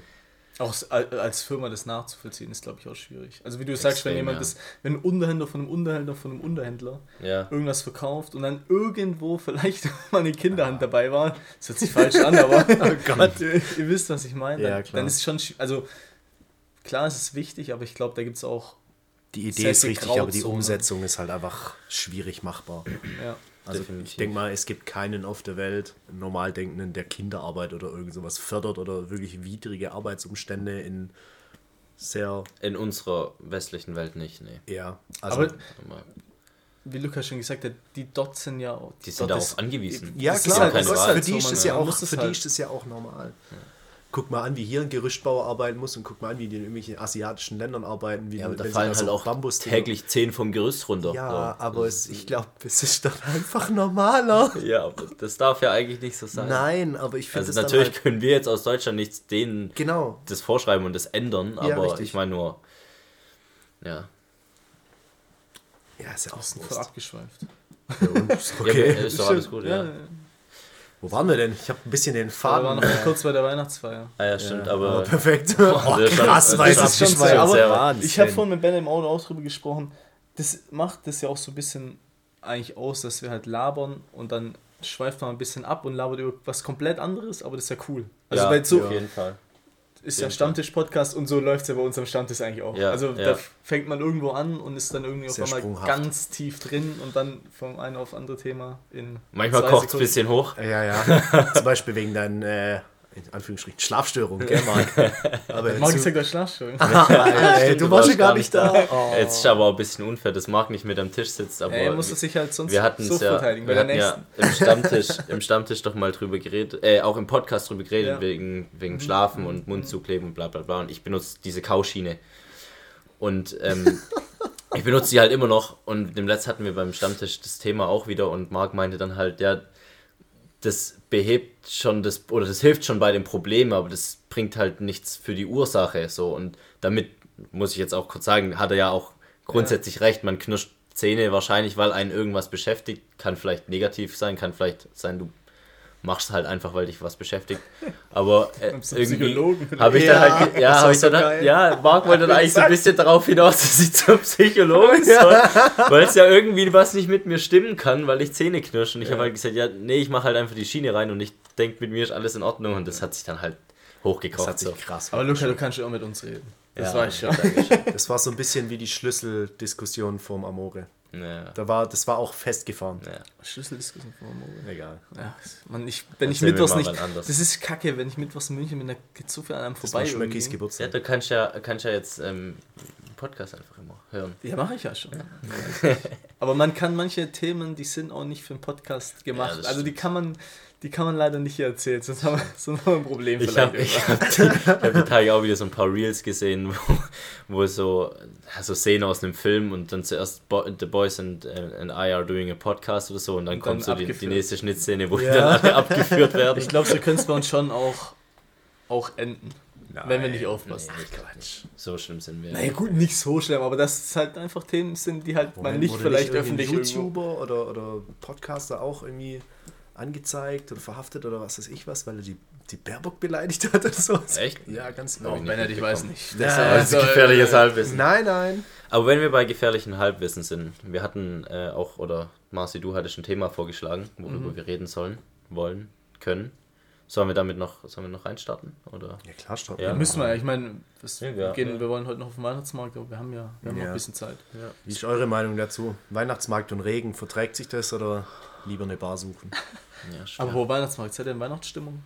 Auch als Firma das nachzuvollziehen, ist, glaube ich, auch schwierig. Also wie du sagst, wenn Extrem, jemand ja. das, wenn ein Unterhändler von einem Unterhändler von einem Unterhändler Ja. irgendwas verkauft und dann irgendwo vielleicht mal eine Kinderhand dabei war, das hört sich falsch an, aber oh Gott, ihr, ihr wisst, was ich meine. Ja, Dann, dann ist es schon, also klar, es ist wichtig, aber ich glaube, da gibt es auch, Die Idee ist richtig, aber die Grauzone. Umsetzung ist halt einfach schwierig machbar. ja. Also Definitiv. ich denke mal, es gibt keinen auf der Welt, normal denkenden, der Kinderarbeit oder irgend sowas fördert oder wirklich widrige Arbeitsumstände in sehr, In unserer westlichen Welt nicht, nee. ja, also aber wie Lukas schon gesagt hat, die dort sind ja auch. Die sind darauf ist- angewiesen. Ja, Das klar, ist halt- das das ist für die ist es ja auch, für die halt- ist es ja auch normal. Guck mal an, wie hier ein Gerüstbauer arbeiten muss und guck mal an, wie die in irgendwelchen asiatischen Ländern arbeiten, wie Ja, aber da fallen halt so auch Bambusdinger- täglich zehn vom Gerüst runter. Ja, So. aber es, ich glaube, es ist doch einfach normaler. Ja, aber das darf ja eigentlich nicht so sein. Nein, aber ich finde Also es dann natürlich halt, können wir jetzt aus Deutschland nichts denen genau. das vorschreiben und das ändern, Ja, aber richtig. ich meine nur, ja. Ja, ist ja auch Wurst. abgeschweift. Ja, und ist Ja, okay. ist doch alles gut, ja. ja. Wo waren wir denn? Ich habe ein bisschen den Wir Faden. waren noch kurz bei der Weihnachtsfeier. Ah ja, stimmt, Ja, aber perfekt. Oh, ist schon- krass, das weil ist das schon ist sehr- aber sehr- Wahnsinn. Ich habe vorhin mit Ben im Auto auch drüber gesprochen. Das macht das ja auch so ein bisschen eigentlich aus, dass wir halt labern und dann schweift man ein bisschen ab und labert über was komplett anderes, aber das ist ja cool. Also ja, bei so auf jeden Fall. Ist ja Stammtisch-Podcast und so läuft es ja bei uns am Stammtisch eigentlich auch. Ja, also ja. da fängt man irgendwo an und ist dann irgendwie auf Sehr einmal sprunghaft. ganz tief drin und dann vom einen auf andere Thema in Manchmal kocht es ein bisschen hoch. Ja, ja. Zum Beispiel wegen deinen, äh, in Anführungsstrichen, Schlafstörungen, gell, Marc? Aber Marc ja gleich Schlafstörung. ey, du du warst ja gar nicht da. Oh. Jetzt ist aber auch ein bisschen unfair, dass Marc nicht mit am Tisch sitzt, aber Er muss es sich halt sonst wir hatten so es ja, verteidigen bei wir der hatten nächsten. ja im Stammtisch, im Stammtisch doch mal drüber geredet, äh, auch im Podcast drüber geredet, Ja. Mhm. wegen, wegen Schlafen und Mund zukleben und bla bla bla. Und ich benutze diese Kauschiene. Und ähm, ich benutze die halt immer noch. Und dem letzten hatten wir beim Stammtisch das Thema auch wieder und Marc meinte dann halt, ja, das behebt schon das, oder das hilft schon bei dem Problem, aber das bringt halt nichts für die Ursache. So. Und damit muss ich jetzt auch kurz sagen, hat er ja auch grundsätzlich recht. Man knirscht Zähne wahrscheinlich, weil einen irgendwas beschäftigt. Kann vielleicht negativ sein, kann vielleicht sein, du machst halt einfach, weil dich was beschäftigt. Aber äh, irgendwie Psychologen? habe ich Ja, dann halt, ja, das habe ich dann so halt, geil. ja, Marc wollte dann eigentlich so ein bisschen darauf hinaus, dass ich zum Psychologen soll, weil es ja irgendwie was nicht mit mir stimmen kann, weil ich Zähne knirsche. Und ich habe halt gesagt, ja, nee, ich mache halt einfach die Schiene rein und ich denke, mit mir ist alles in Ordnung. Und das hat sich dann halt Das hochgekocht. hat sich so. krass. Aber Luca, du kannst ja auch mit uns reden. Das Ja, war ich schon. Das war so ein bisschen wie die Schlüsseldiskussion vorm Amore. Ja, Da war, das war auch festgefahren. ja. Schlüsseldiskussion von Amore. Egal. Ja, man, ich, wenn ich Erzähl mittwochs nicht. Das ist kacke, wenn ich mittwochs in München geht so viel an einem Das vorbei. war Schmöckis irgendwie. ja, Geburtstag. du kannst ja, kannst ja jetzt ähm, Podcast einfach immer hören. Ja, mache ich ja schon. Aber man kann manche Themen, die sind auch nicht für einen Podcast gemacht. das also die kann man, die kann man leider nicht hier erzählen. Sonst haben wir, sonst haben wir ein Problem Ich vielleicht. habe ich hab die, hab die Tage auch wieder so ein paar Reels gesehen, wo, wo so, ja, so Szenen aus einem Film und dann zuerst Bo The Boys and, and I are doing a podcast oder so und dann Und kommt dann so die, die nächste Schnittszene, wo die Ja. dann alle abgeführt werden. ich glaube, so können es bei uns schon auch, auch enden. Nein. wenn wir nicht aufpassen. Nee, Quatsch. So schlimm sind wir. Naja, gut, nicht so schlimm, aber dass es halt einfach Themen sind, die halt man Moment, nicht wurde vielleicht irgendwie öffentlich YouTuber oder, oder Podcaster auch irgendwie angezeigt oder verhaftet oder was weiß ich was, weil er die, die Baerbock beleidigt hat oder so. Echt? Ja, ganz genau. ich nicht Bennett, ich weiß nicht. Ja, Das- Das ist also, gefährliches äh, Halbwissen. Nein, nein. Aber wenn wir bei gefährlichen Halbwissen sind, wir hatten äh, auch, oder Marci, du hattest ein Thema vorgeschlagen, worüber Mhm. wir reden sollen, wollen, können. Sollen wir damit noch, sollen wir noch reinstarten? Oder? Ja, klar, stopp. Ja. Müssen wir ja, ich meine, das- Ja, wir, gehen, ja. wir wollen heute noch auf den Weihnachtsmarkt, aber wir haben ja, wir haben noch ein bisschen Zeit. Wie ist eure Meinung dazu? Weihnachtsmarkt und Regen, verträgt sich das oder lieber eine Bar suchen? Aber wo Weihnachtsmarkt? Seid ihr in Weihnachtsstimmung?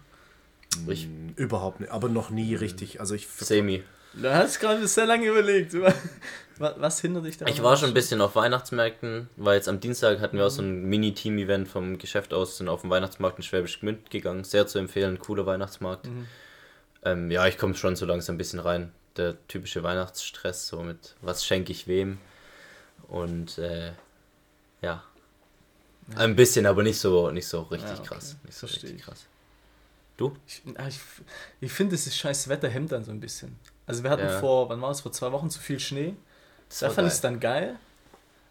Ich, Hm, Überhaupt nicht, aber noch nie richtig. Also ich Semi. Du hast gerade sehr lange überlegt. Was, was hindert dich daran? Ich war schon ein bisschen auf Weihnachtsmärkten, weil jetzt am Dienstag hatten wir auch so ein Mini-Team-Event vom Geschäft aus, sind auf den Weihnachtsmarkt in Schwäbisch Gmünd gegangen. Sehr zu empfehlen, cooler Weihnachtsmarkt. Mhm. Ähm, ja, ich komme schon so langsam ein bisschen rein. Der typische Weihnachtsstress, so mit was schenke ich wem. Und äh, ja. Ein bisschen, aber nicht so, nicht so richtig Ja, okay. krass. Nicht so Versteh richtig ich. Krass. Ich, ah, ich, ich finde, das ist scheiß Wetter hemmt dann so ein bisschen. Also wir hatten Ja. vor, wann war es, vor zwei Wochen zu viel Schnee. Das Da fand ich es geil. dann geil.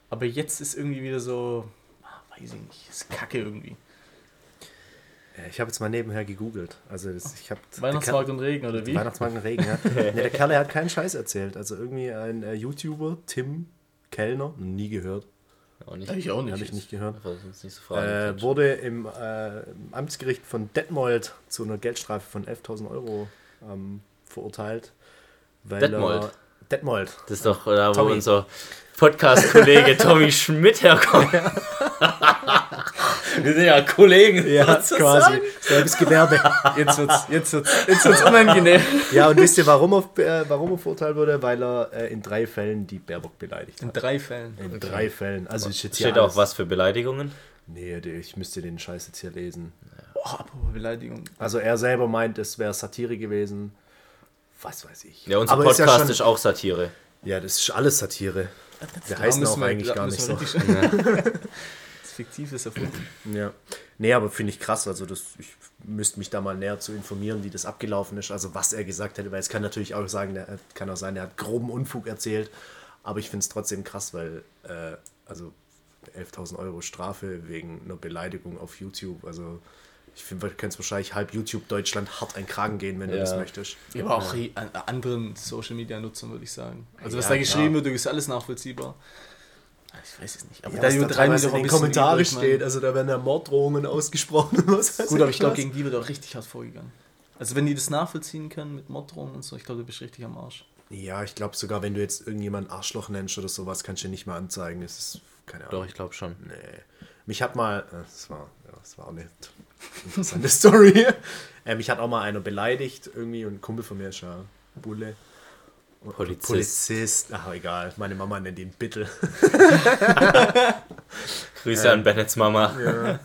Aber jetzt ist irgendwie wieder so, ah, weiß ich nicht, ist kacke irgendwie. Ich habe jetzt mal nebenher gegoogelt. Also das, ich habe Weihnachtsmarkt und Regen oder wie? Weihnachtsmarkt und Regen, ja. nee, der Kerl hat keinen Scheiß erzählt. Also irgendwie ein äh, YouTuber, Tim Kellner, nie gehört, Auch nicht. Ich auch nicht. habe ich nicht gehört. Nicht so. Äh, wurde im, äh, im Amtsgericht von Detmold zu einer Geldstrafe von 11.000 Euro ähm, verurteilt. Weil Detmold? Er, Detmold. das ist doch da, wo Tommy. unser Podcast-Kollege Tommy Schmidt herkommt. Wir sind ja Kollegen. Ja, sozusagen. quasi. Selbes Gewerbe. Jetzt wird's, jetzt wird's, jetzt wird's unangenehm. Ja, und wisst ihr, warum er, äh, warum er verurteilt wurde? Weil er äh, in drei Fällen die Baerbock beleidigt In hat. drei Fällen. In drei Fällen. Also ist jetzt hier Steht auch was für Beleidigungen. Nee, ich müsste den Scheiß jetzt hier lesen. Oh, apropos Beleidigung. Also er selber meint, es wäre Satire gewesen. Was weiß ich. Ja, unser Aber Podcast ist ja, ist, schon, auch Satire. ja, das ist alles Satire. Wir heißen auch wir- eigentlich gar nicht so. wir richtig- Das Fiktiv ist erfunden. Ja. Nee, aber finde ich krass. Also das, ich müsste mich da mal näher zu informieren, wie das abgelaufen ist. Also was er gesagt hätte, weil es kann natürlich auch sagen, der kann auch sein, der hat groben Unfug erzählt. Aber ich finde es trotzdem krass, weil äh, also 11.000 Euro Strafe wegen einer Beleidigung auf YouTube. Also Ich finde, du kannst wahrscheinlich halb YouTube Deutschland hart ein Kragen gehen, wenn du Ja. das möchtest. Ja, aber auch re- an anderen Social Media Nutzern, würde ich sagen. Also, was Ja, da geschrieben wird, ist alles nachvollziehbar. Ich weiß es nicht. Aber Ja, da was da übertreiben die teilweise doch in den Kommentaren steht, also da werden ja Morddrohungen ausgesprochen. Was Gut, aber ich glaube, gegen die wird auch richtig hart vorgegangen. Also, wenn die das nachvollziehen können mit Morddrohungen und so, ich glaube, du bist richtig am Arsch. Ja, ich glaube sogar, wenn du jetzt irgendjemanden Arschloch nennst oder sowas, kannst du nicht mehr anzeigen. Das ist, keine Ahnung. Doch, ich glaube schon. Nee. Mich hat mal, äh, das war, ja, das war auch eine interessante Story. äh, mich hat auch mal einer beleidigt irgendwie und ein Kumpel von mir ist ja Bulle. Polizist. Polizist, ach egal, meine Mama nennt ihn Bittel. Grüße an Bennets Mama. Ja.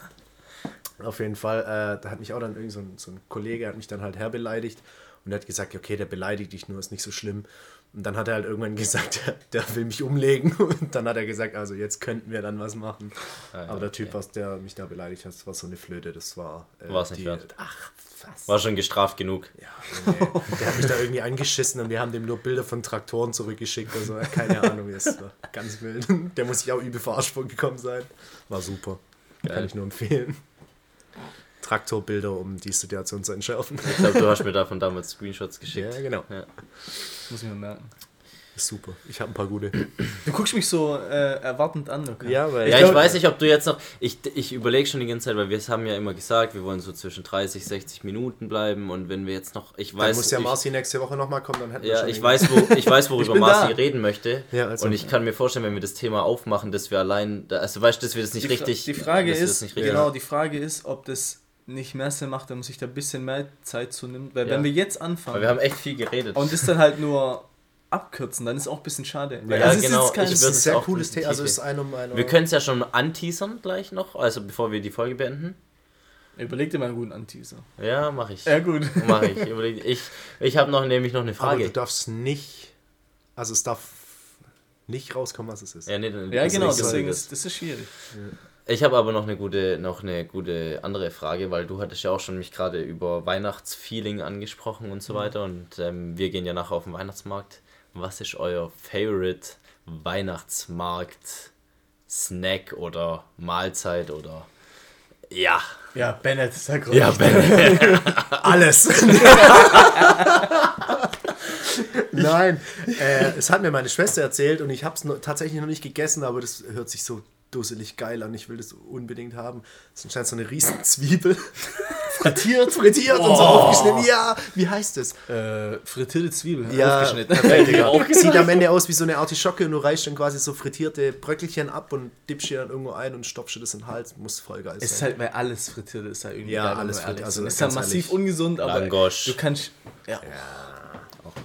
Auf jeden Fall, äh, da hat mich auch dann irgendwie so ein, so ein Kollege, hat mich dann halt herbeleidigt und er hat gesagt, okay, der beleidigt dich nur, ist nicht so schlimm. Und dann hat er halt irgendwann gesagt, der, der will mich umlegen. Und dann hat er gesagt, also jetzt könnten wir dann was machen. Ah, ja, Aber der Typ, okay. was der mich da beleidigt hat, das war so eine Flöte, das war. Äh, War's nicht wert. Ach, was? War schon gestraft genug. Ja, nee. Der hat mich da irgendwie angeschissen und wir haben dem nur Bilder von Traktoren zurückgeschickt. Also keine Ahnung, war ganz wild. Der muss sich auch übel verarscht vorgekommen sein. War super. Kann Geil. ich nur empfehlen. Traktorbilder, um die Situation zu entschärfen. Ich glaube, du hast mir davon damals Screenshots geschickt. Ja, genau. Ja. Muss ich mir merken. Ist super. Ich habe ein paar gute. Du guckst mich so äh, erwartend an, okay? weil Ja, ich glaub- weiß nicht, ob du jetzt noch. Ich, ich überlege schon die ganze Zeit, weil wir es haben ja immer gesagt, wir wollen so zwischen 30, 60 Minuten bleiben und wenn wir jetzt noch. Ich Dann weiß. muss ja ich, Marci nächste Woche nochmal kommen, dann hätten wir Ja, schon ich weiß, wo, ich weiß, worüber Marci da. reden möchte. Ja, also- und ich kann mir vorstellen, wenn wir das Thema aufmachen, dass wir allein. da- Also weißt du, dass wir das nicht die, richtig. die Frage dass wir das ist, nicht richtig- genau, die Frage ist, ob das nicht mehr Sinn macht, wenn man sich da ein bisschen mehr Zeit zu nimmt. Weil Ja. wenn wir jetzt Weil anfangen wir haben echt viel geredet. und das dann halt nur abkürzen, dann ist auch ein bisschen schade. Weil Ja, das ist genau, jetzt kein ich Das ist ein sehr cooles Thema. Also ist einer meiner. wir können es ja schon anteasern gleich noch, also bevor wir die Folge beenden. Überleg dir mal einen guten Anteaser. Ja, mache ich. Ja, gut. Mache ich. Überleg- Ich, ich habe noch nämlich noch eine Aber Frage. du darfst nicht. Also es darf nicht rauskommen, was es ist. Ja, nee, dann- Ja, genau, ist deswegen ist das ist schwierig. Ich habe aber noch eine gute, noch eine gute andere Frage, weil du hattest ja auch schon mich gerade über Weihnachtsfeeling angesprochen und so weiter und ähm, wir gehen ja nachher auf den Weihnachtsmarkt. Was ist euer Favorite Weihnachtsmarkt Snack oder Mahlzeit oder ja, Ja, Bennett, sag ruhig. ja, Ben. Alles. Nein, äh, es hat mir meine Schwester erzählt und ich habe es tatsächlich noch nicht gegessen, aber das hört sich so dusselig geil an. Ich will das unbedingt haben. Das ist anscheinend so eine riesen Zwiebel. frittiert, frittiert und so aufgeschnitten. Ja, wie heißt es? Äh, frittierte Zwiebeln, Ja, aufgeschnitten. perfekt. Sieht am Ende aus wie so eine Artischocke und du reißt dann quasi so frittierte Bröckelchen ab und dippst dir dann irgendwo ein und stopfst dir das in den Hals. Muss voll geil sein. Es ist halt, weil alles frittiert ist halt irgendwie Ja, geil, alles frittiert, also ist ja massiv ehrlich. ungesund, aber Langosch. du kannst. Ja. Ein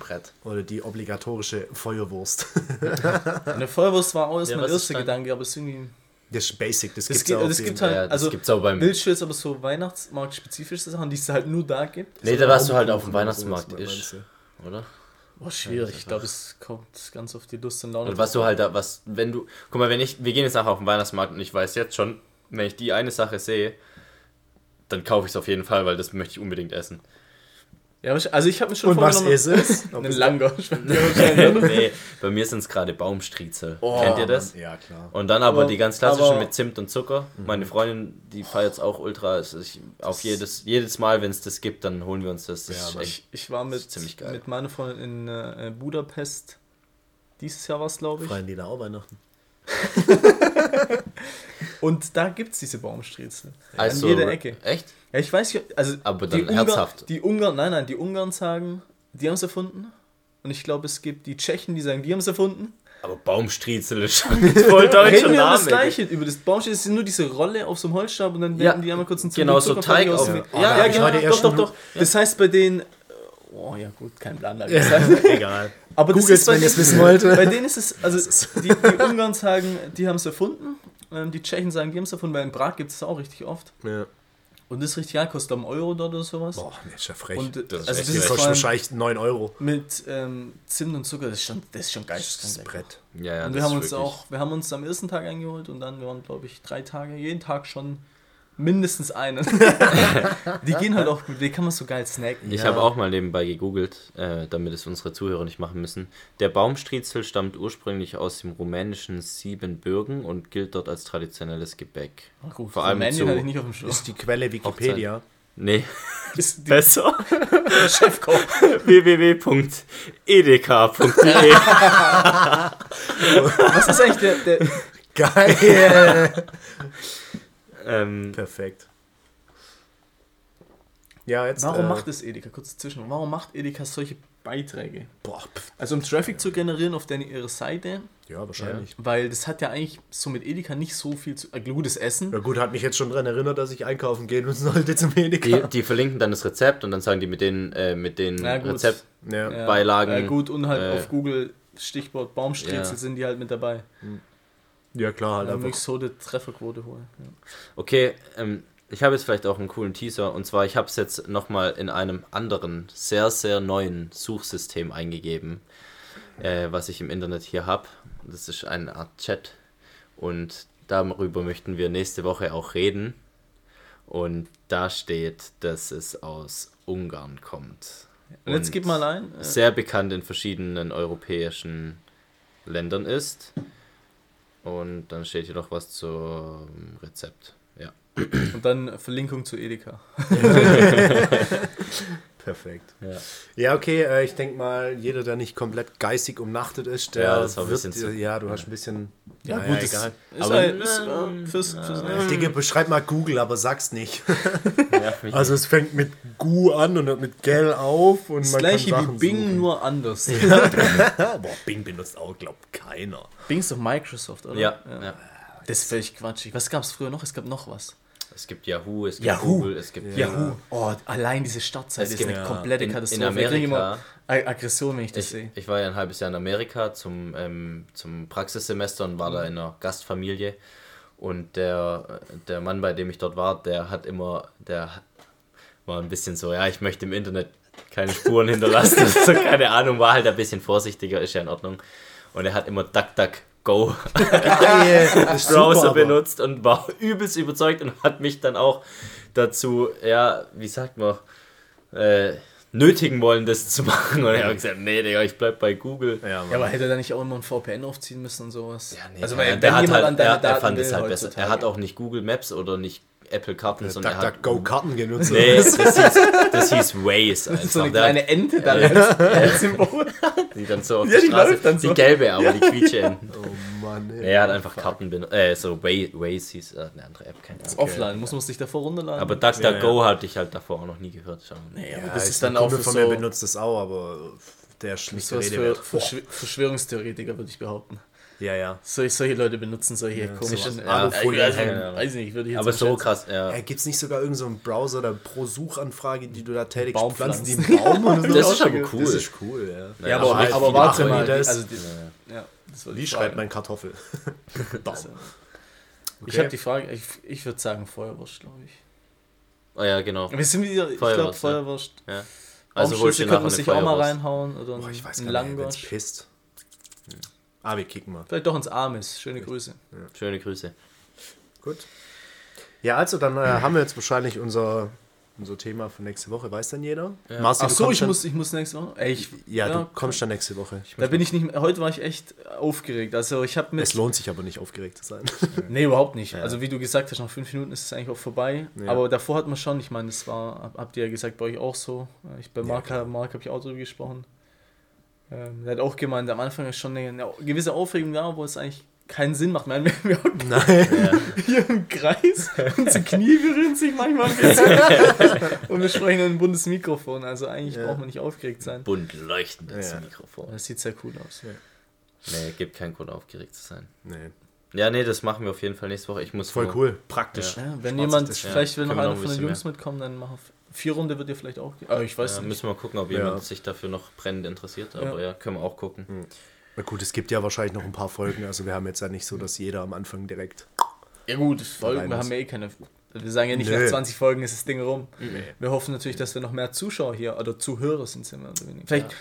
Brett. Oder die obligatorische Feuerwurst. Eine Feuerwurst war auch erst Ja, mein erster Gedanke, aber es ist irgendwie. Das ist basic, das, Das gibt's gibt, auch. das gibt halt, Ja, das also gibt's auch beim- Wildschilz, aber so Weihnachtsmarkt-spezifische Sachen, die es halt nur da gibt. Nee, da warst du halt auf dem Weihnachtsmarkt meinst ist, oder? Boah, schwierig. Ich glaube, es kommt ganz auf die Lust und Laune. Und was du halt da, was, wenn du, guck mal, wenn ich, wir gehen jetzt nachher auf den Weihnachtsmarkt und ich weiß jetzt schon, wenn ich die eine Sache sehe, dann kaufe ich es auf jeden Fall, weil das möchte ich unbedingt essen. Ja, also ich habe mir schon Und was ist es? Einen Langosch. nee, bei mir sind es gerade Baumstriezel. Oh, Kennt ihr das? Ja, klar. Und dann aber Aber- die ganz klassischen aber- mit Zimt und Zucker. Meine Freundin, die feiert es auch ultra. Also ich, auf jedes, jedes Mal, wenn es das gibt, dann holen wir uns das. das Ja, ist Mann. echt, Ich, ich war Das mit, ist ziemlich geil. mit meiner Freundin in äh, Budapest. Dieses Jahr war es, glaube ich. Freien die da auch Weihnachten? Und da gibt es diese Baumstriezel. also, An jeder Ecke. Echt? Ja, ich weiß nicht, also Aber die dann herzhaft. Die Ungarn, nein, nein, die Ungarn sagen, die haben es erfunden. Und ich glaube, es gibt die Tschechen, die sagen, die haben es erfunden. Aber Baumstriezel ist schon voll deutscher Reden wir über das Name. Gleiche, über das Baumstriezel. Es ist nur diese Rolle auf so einem Holzstab und dann Ja, werden die einmal kurz einen genau, so Teig auf- Ja, Ja, ja, ja, genau, doch, doch, doch. Das heißt bei denen, oh ja gut, kein Plan. das heißt. Egal. Aber das Googles, ist bei wenn ihr es wissen wollt. Bei denen ist es, also die, die Ungarn sagen, die haben es erfunden. Ähm, die Tschechen sagen, die haben es erfunden, weil in Prag gibt es auch richtig oft. Ja. Und das ist richtig, ja, kostet einen Euro dort oder sowas. Boah, nee, ist ja frech. Und Das ist also echt das das ist kostet wahrscheinlich 9 Euro. mit ähm, Zimt und Zucker, das ist schon, das ist schon geil. Das ist ein Brett. Ja, ja, und das wir haben ist uns wirklich- auch, wir haben uns am ersten Tag eingeholt und dann wir waren, glaube ich, drei Tage, jeden Tag schon mindestens einen. die gehen halt auch gut, die kann man so geil snacken. Ich Ja. habe auch mal nebenbei gegoogelt, äh, damit es unsere Zuhörer nicht machen müssen. Der Baumstriezel stammt ursprünglich aus dem rumänischen Siebenbürgen und gilt dort als traditionelles Gebäck. Ach gut, Vor allem zu- hatte ich nicht auf dem Schirm. Ist die Quelle Wikipedia. Nee, Ist die besser. Chefkoch. www.edeka.de Was ist eigentlich der, der Geil! Ähm, Perfekt. Ja, jetzt. Warum äh, macht es Edeka? Kurz zwischen. Warum macht Edeka solche Beiträge? Boah, Also um Traffic zu generieren auf deine, ihre Seite, ja, wahrscheinlich. weil das hat ja eigentlich so mit Edeka nicht so viel zu. Äh, gutes Essen. Ja. gut, hat mich jetzt schon daran erinnert, dass ich einkaufen gehen müssen sollte zum die, Edeka. die verlinken dann das Rezept und dann sagen die mit den, äh, mit den Na gut. Rezept. Ja. Ja, Beilagen, gut, und halt äh, auf Google Stichwort Baumstriezel Ja. sind die halt mit dabei. Ja, klar, halt einfach. so die Trefferquote holen. Ja. Okay, ähm, ich habe jetzt vielleicht auch einen coolen Teaser und zwar, ich habe es jetzt nochmal in einem anderen, sehr, sehr neuen Suchsystem eingegeben, äh, was ich im Internet hier habe. Das ist eine Art Chat und darüber möchten wir nächste Woche auch reden. Und da steht, dass es aus Ungarn kommt. Und jetzt gib mal ein. Äh, Sehr bekannt in verschiedenen europäischen Ländern ist. Und dann steht hier noch was zum Rezept. Ja. und dann Verlinkung zu Edeka. Perfekt. Ja. Ja, okay, äh, ich denke mal, jeder, der nicht komplett geistig umnachtet ist, der Ja, das war ein wird, bisschen zu- ja, du hast ein bisschen, Ja, naja, gut, das egal. ist, Aber- halt, ist äh, fürs, fürs Ja, Digga, beschreib mal Google, aber sag's nicht. Ja, Also es fängt mit Gu an und hört mit Gel auf und Das man gleiche kann wie Bing, suchen. nur anders. Boah, Bing benutzt auch, glaubt keiner. Bing ist doch Microsoft, oder? ja, ja. Das ist völlig quatschig. Was gab es früher noch? Es gab noch was. Es gibt Yahoo, es gibt Yahoo. Google, es gibt Yahoo. Oh, allein diese Startseite Es ist gibt- eine ja. komplette in, Katastrophe. in Ich krieg immer Amerika. Ag- Aggression, wenn ich das Ich, sehe. ich war ja ein halbes Jahr in Amerika zum, ähm, zum Praxissemester und war da in einer Gastfamilie. Und der, der Mann, bei dem ich dort war, der hat immer, der war ein bisschen so, ja, ich möchte im Internet keine Spuren hinterlassen. so, keine Ahnung, war halt ein bisschen vorsichtiger, ist ja in Ordnung. Und er hat immer DuckDuckGo Ist Browser benutzt und war übelst überzeugt und hat mich dann auch dazu, ja, wie sagt man, äh, nötigen wollen, das zu machen. Und er hat gesagt, nee, Digga, ich bleib bei Google. Ja. Ja, aber hätte er da nicht auch immer ein VPN aufziehen müssen und sowas? Ja, nee, also, weil, der wenn hat jemand halt, an deine er, er Daten fand will es halt besser. heutzutage. Er hat auch nicht Google Maps oder nicht Apple Karten, sondern er hat, DuckDuckGo-Karten genutzt. Nee, das hieß, das hieß Waze Das ist so eine einfach. Der- kleine Ente da Ja. als, als Symbol. die dann so auf Ja, der die Straße, läuft dann so. die gelbe, aber die quietsche Enten. Oh Mann. ey. Er hat einfach Karten benutzt, äh, so Waze, Waze hieß äh, eine andere App, keine Ahnung. Offline, muss man sich davor runterladen. Aber DuckDuckGo hatte ich halt davor auch noch nie gehört. Schon. nee, aber Ja, das ist ist dann auch für von so, mir benutzt das auch, aber der ist nicht so für. Verschw Verschwörungstheoretiker, würde ich behaupten. Ja, ja. Solche, solche Leute benutzen solche komischen... sowas. Ja, Alufolie also, hängen, ja. weiß nicht, würde ich jetzt Aber so schätzen. krass, ja. Äh, Gibt es nicht sogar irgendeinen so einen Browser oder pro Suchanfrage, die du da tätigst, Baumpflanzen. pflanzen die einen Baum oder so? Das ist aber cool. Das ist cool, ja. Ja, aber, halt aber warte mal, das. also die, ja, das wollte Wie ich schreibt man Kartoffel? Baum. Also, Ich Okay. habe die Frage, ich, ich würde sagen Feuerwurst, glaube ich. Oh ja, genau. Wir sind wieder, ich glaube Feuerwurst, ja. Ja. Also Baumschlüssel du könnte man sich auch mal reinhauen oder Boah, ich weiß gar nicht, pisst. Ah, wir kicken mal. Vielleicht doch ins Amis. Schöne Grüße. Schöne Grüße. Gut. Ja, also dann äh, haben wir jetzt wahrscheinlich unser, unser Thema für nächste Woche. Weiß dann jeder? Ja. Marci, Ach du so, ich dann- muss, ich muss nächste Woche. Ey, ich, Ja, ja, du kommst dann nächste Woche. Ich Da bin ich nicht mehr. Heute war ich echt aufgeregt. Also ich habe mit. es lohnt sich aber nicht, aufgeregt zu sein. Nee, überhaupt nicht. Also wie du gesagt hast, nach fünf Minuten ist es eigentlich auch vorbei. Ja. Aber davor hat man schon, ich meine, das war, hab- habt ihr ja gesagt, bei euch auch so. Ich bei Marc. Marc habe ich auch drüber gesprochen. Ähm, der hat auch gemeint, am Anfang ist schon eine, eine gewisse Aufregung da, wo es eigentlich keinen Sinn macht. Wir, wir Nein. Ja. hier im Kreis, unsere Knie berühren sich manchmal ein bisschen. Und wir sprechen in ein buntes Mikrofon. Also eigentlich Ja. braucht man nicht aufgeregt sein. Bunt leuchtendes Ja. Mikrofon. Das sieht sehr cool aus. Nee, gibt keinen Grund aufgeregt zu sein. Nee. Ja, nee, das machen wir auf jeden Fall nächste Woche. Ich muss Voll nur- cool. Praktisch. Ja, wenn Schwarz jemand, ja. vielleicht will noch einer von den Jungs mitkommen, dann mach auf. Vier Runde wird ihr vielleicht auch gehen. Aber ich weiß Ja, nicht. müssen wir gucken, ob Ja. jemand sich dafür noch brennend interessiert. Aber ja, können wir auch gucken. Na gut, es gibt ja wahrscheinlich noch ein paar Folgen. Also wir haben jetzt ja nicht so, dass jeder am Anfang direkt. Ja gut, Folgen, wir haben ja eh keine. Wir sagen ja nicht, Nö. nach 20 Folgen ist das Ding rum. Wir hoffen natürlich, dass wir noch mehr Zuschauer hier oder Zuhörer sind. sind wir. Vielleicht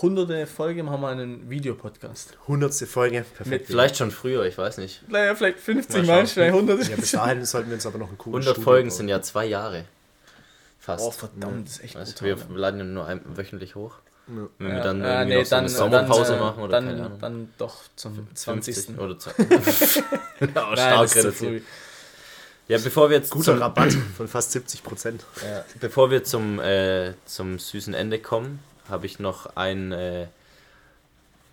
hunderte Folgen haben wir einen Videopodcast. Hundertste Folge. Perfekt. Vielleicht schon früher, ich weiß nicht. Naja, vielleicht 50 Mal vielleicht 100. Ja, bis dahin sollten wir uns aber noch ein cooles 100 Studio Folgen bauen. sind ja zwei Jahre. Fast. Oh, verdammt, das ist echt Weißt, brutal. wir laden ja nur ein, wöchentlich hoch. Ja. Wenn Ja, wir dann ja, irgendwie nee, noch so eine dann- Sommerpause dann, äh, machen oder dann, keine Ahnung. Dann doch zum 20. 50 oder 20. ja, Nein, stark zu reduziert. Ja, bevor wir jetzt Guter Rabatt von fast 70 Prozent. Ja, bevor wir zum, äh, zum süßen Ende kommen, habe ich noch ein, äh,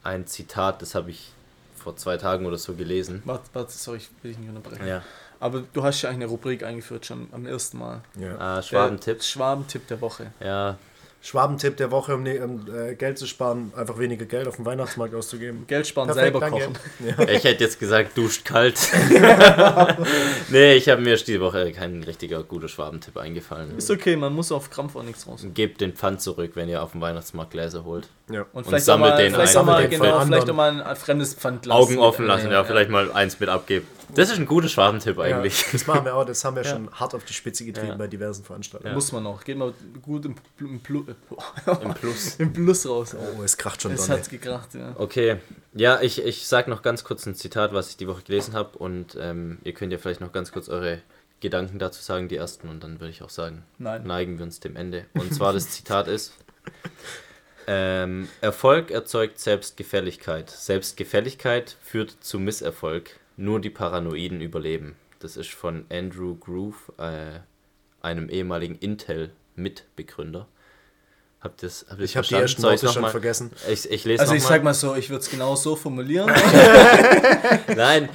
ein Zitat, das habe ich vor zwei Tagen oder so gelesen. Warte, warte, sorry, ich will dich nicht unterbrechen. Ja, Aber du hast ja eigentlich eine Rubrik eingeführt schon am ersten Mal. Ja. äh, Schwabentipp. Der Schwabentipp der Woche. Ja, Schwabentipp der Woche, um, ne, um äh, Geld zu sparen, einfach weniger Geld auf dem Weihnachtsmarkt auszugeben. Geld sparen, Perfekt, selber kochen. ich hätte jetzt gesagt, duscht kalt. nee, ich habe mir diese Woche kein richtiger guter Schwabentipp eingefallen. Ist okay, man muss auf Krampf auch nichts raus. Gebt den Pfand zurück, wenn ihr auf dem Weihnachtsmarkt Gläser holt. Ja. Und vielleicht sammelt mal, den vielleicht ein. auch mal, Sammelt den genau, vielleicht auch mal ein fremdes Pfandglas. Augen offen lassen, ja, Ja, vielleicht mal eins mit abgeben. Das ist ein guter Schwabentipp eigentlich. Ja, das machen wir auch, das haben wir Ja. schon hart auf die Spitze getrieben Ja. bei diversen Veranstaltungen. Muss man noch. Geht mal gut im, Pl- im, Plu Im Plus. im Plus raus. Oh, es kracht schon Es hat's gekracht, ja. Okay, ja, ich, ich sag noch ganz kurz ein Zitat, was ich die Woche gelesen habe und ähm, ihr könnt ja vielleicht noch ganz kurz eure Gedanken dazu sagen, die ersten, und dann würde ich auch sagen, Nein. neigen wir uns dem Ende. Und zwar das Zitat ist, ähm, Erfolg erzeugt Selbstgefälligkeit. Selbstgefälligkeit führt zu Misserfolg. Nur die Paranoiden überleben. Das ist von Andrew Groove, äh, einem ehemaligen Intel-Mitbegründer. Habt ihr das das Ich habe die ersten Worte schon mal- vergessen. Ich, ich lese Also ich mal. sag mal so, ich würde es genau so formulieren. Nein,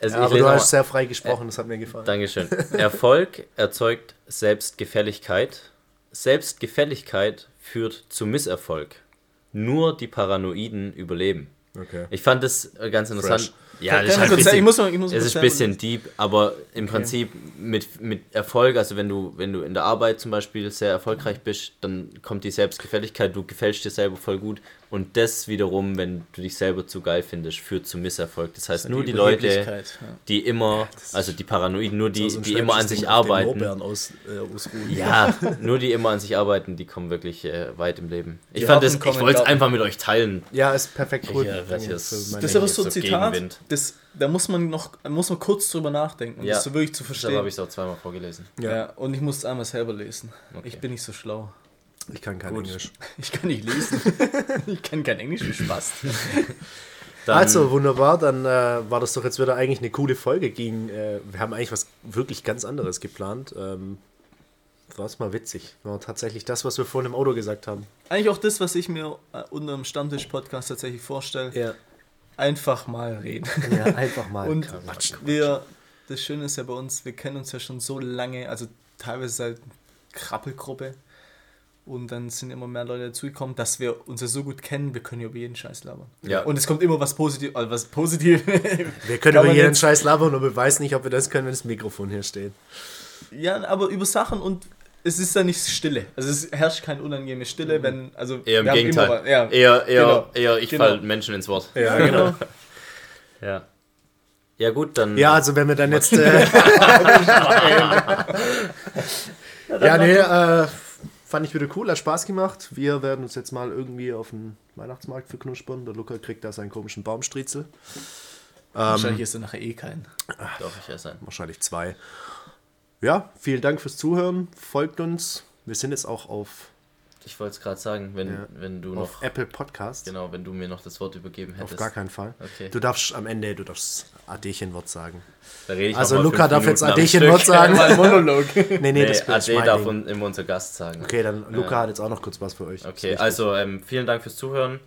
also Ja, ich aber lese du hast mal. sehr frei gesprochen, das hat mir gefallen. Dankeschön. Erfolg erzeugt Selbstgefälligkeit. Selbstgefälligkeit führt zu Misserfolg. Nur die Paranoiden überleben. Okay. Ich fand das ganz interessant. Fresh. Ja, das ist halt bisschen, ich muss ich muss es ist ein bisschen deep, aber im Prinzip mit, mit Erfolg, also wenn du, wenn du in der Arbeit zum Beispiel sehr erfolgreich bist, dann kommt die Selbstgefälligkeit, du gefällst dir selber voll gut und das wiederum, wenn du dich selber zu geil findest, führt zu Misserfolg. Das heißt, nur die Leute, ja. die immer, also die Paranoiden, nur die, So die immer an sich Ding arbeiten. Aus, äh. Ja, nur die immer an sich arbeiten, die kommen wirklich äh, weit im Leben. Ich Die fand das, ich wollte es einfach mit euch teilen. Ja, ist perfekt cool. Ich, äh, jetzt- für meine- Das ist aber so ein Zitat, Gegenwind. das, da muss man noch muss man kurz drüber nachdenken, um Ja. das so wirklich zu Deshalb verstehen. habe ich es auch zweimal vorgelesen. Ja. ja. und ich muss es einmal selber lesen. Okay. Ich bin nicht so schlau. Ich kann kein Gut. Englisch. Ich kann nicht lesen. ich kann kein Englisch, wie Spaß. Dann, also, wunderbar, dann äh, war das doch jetzt wieder eigentlich eine coole Folge gegen. Äh, wir haben eigentlich was wirklich ganz anderes geplant. Ähm, war es mal witzig. War tatsächlich das, was wir vorhin im Auto gesagt haben. Eigentlich auch das, was ich mir äh, unter dem Stammtisch-Podcast tatsächlich vorstelle. Ja. Einfach mal reden. ja einfach mal Und quatschen. wir, das Schöne ist ja bei uns, wir kennen uns ja schon so lange, also teilweise seit Krabbelgruppe. Und dann sind immer mehr Leute dazugekommen, dass wir uns ja so gut kennen, wir können ja über jeden Scheiß labern. Ja. Und es kommt immer was Positives, also was Positives. Wir können über jeden Scheiß labern, aber wir weiß nicht, ob wir das können, wenn das Mikrofon hier steht. ja, aber über Sachen und es ist ja nicht Stille. Also es herrscht keine unangenehme Stille, wenn, also eher im Gegenteil. immer ja, eher, eher, genau. eher ich Genau. fall Menschen ins Wort. Ja, genau. Ja. Ja, gut, dann. Ja, also wenn wir dann jetzt. Äh, ja, nee, äh, fand ich wieder cool, hat Spaß gemacht. Wir werden uns jetzt mal irgendwie auf den Weihnachtsmarkt verknuspern. Der Luca kriegt da seinen komischen Baumstriezel. Wahrscheinlich ist er nachher eh kein. Doch, ich esse ein. Wahrscheinlich zwei. Ja, vielen Dank fürs Zuhören. Folgt uns. Wir sind jetzt auch auf, Ich wollte es gerade sagen, wenn, Ja. wenn du auf noch. Apple Podcast. Genau, wenn du mir noch das Wort übergeben hättest. Auf gar keinen Fall. Okay. Du darfst am Ende, du darfst Adechen-Wort sagen. Da rede ich Also Luca darf jetzt Minuten Adechen-Wort sagen. Mal Monolog. Nee, nee, Nee, das Ade mein darf un- immer unser Gast sagen. Okay, dann Luca hat jetzt auch noch kurz was für euch. Okay, also ähm, vielen Dank fürs Zuhören.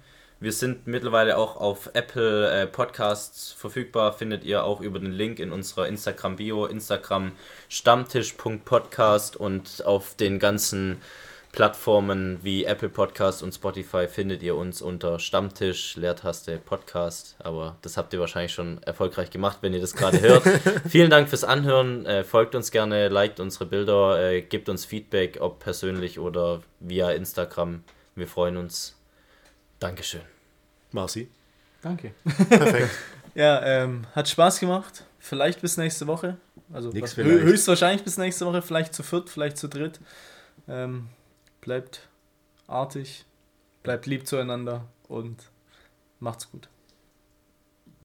Wir sind mittlerweile auch auf Apple äh, Podcasts verfügbar. Findet ihr auch über den Link in unserer Instagram-Bio, Instagram stammtisch.podcast und auf den ganzen Plattformen wie Apple Podcast und Spotify findet ihr uns unter Stammtisch, Leertaste, Podcast. Aber das habt ihr wahrscheinlich schon erfolgreich gemacht, wenn ihr das gerade hört. Vielen Dank fürs Anhören. Äh, folgt uns gerne, liked unsere Bilder, äh, gebt uns Feedback, ob persönlich oder via Instagram. Wir freuen uns. Dankeschön. Marci. Danke. Perfekt. Ja, ähm, hat Spaß gemacht. Vielleicht bis nächste Woche. Also was- höchstwahrscheinlich bis nächste Woche, vielleicht zu viert, vielleicht zu dritt. Ähm, bleibt artig, bleibt lieb zueinander und macht's gut.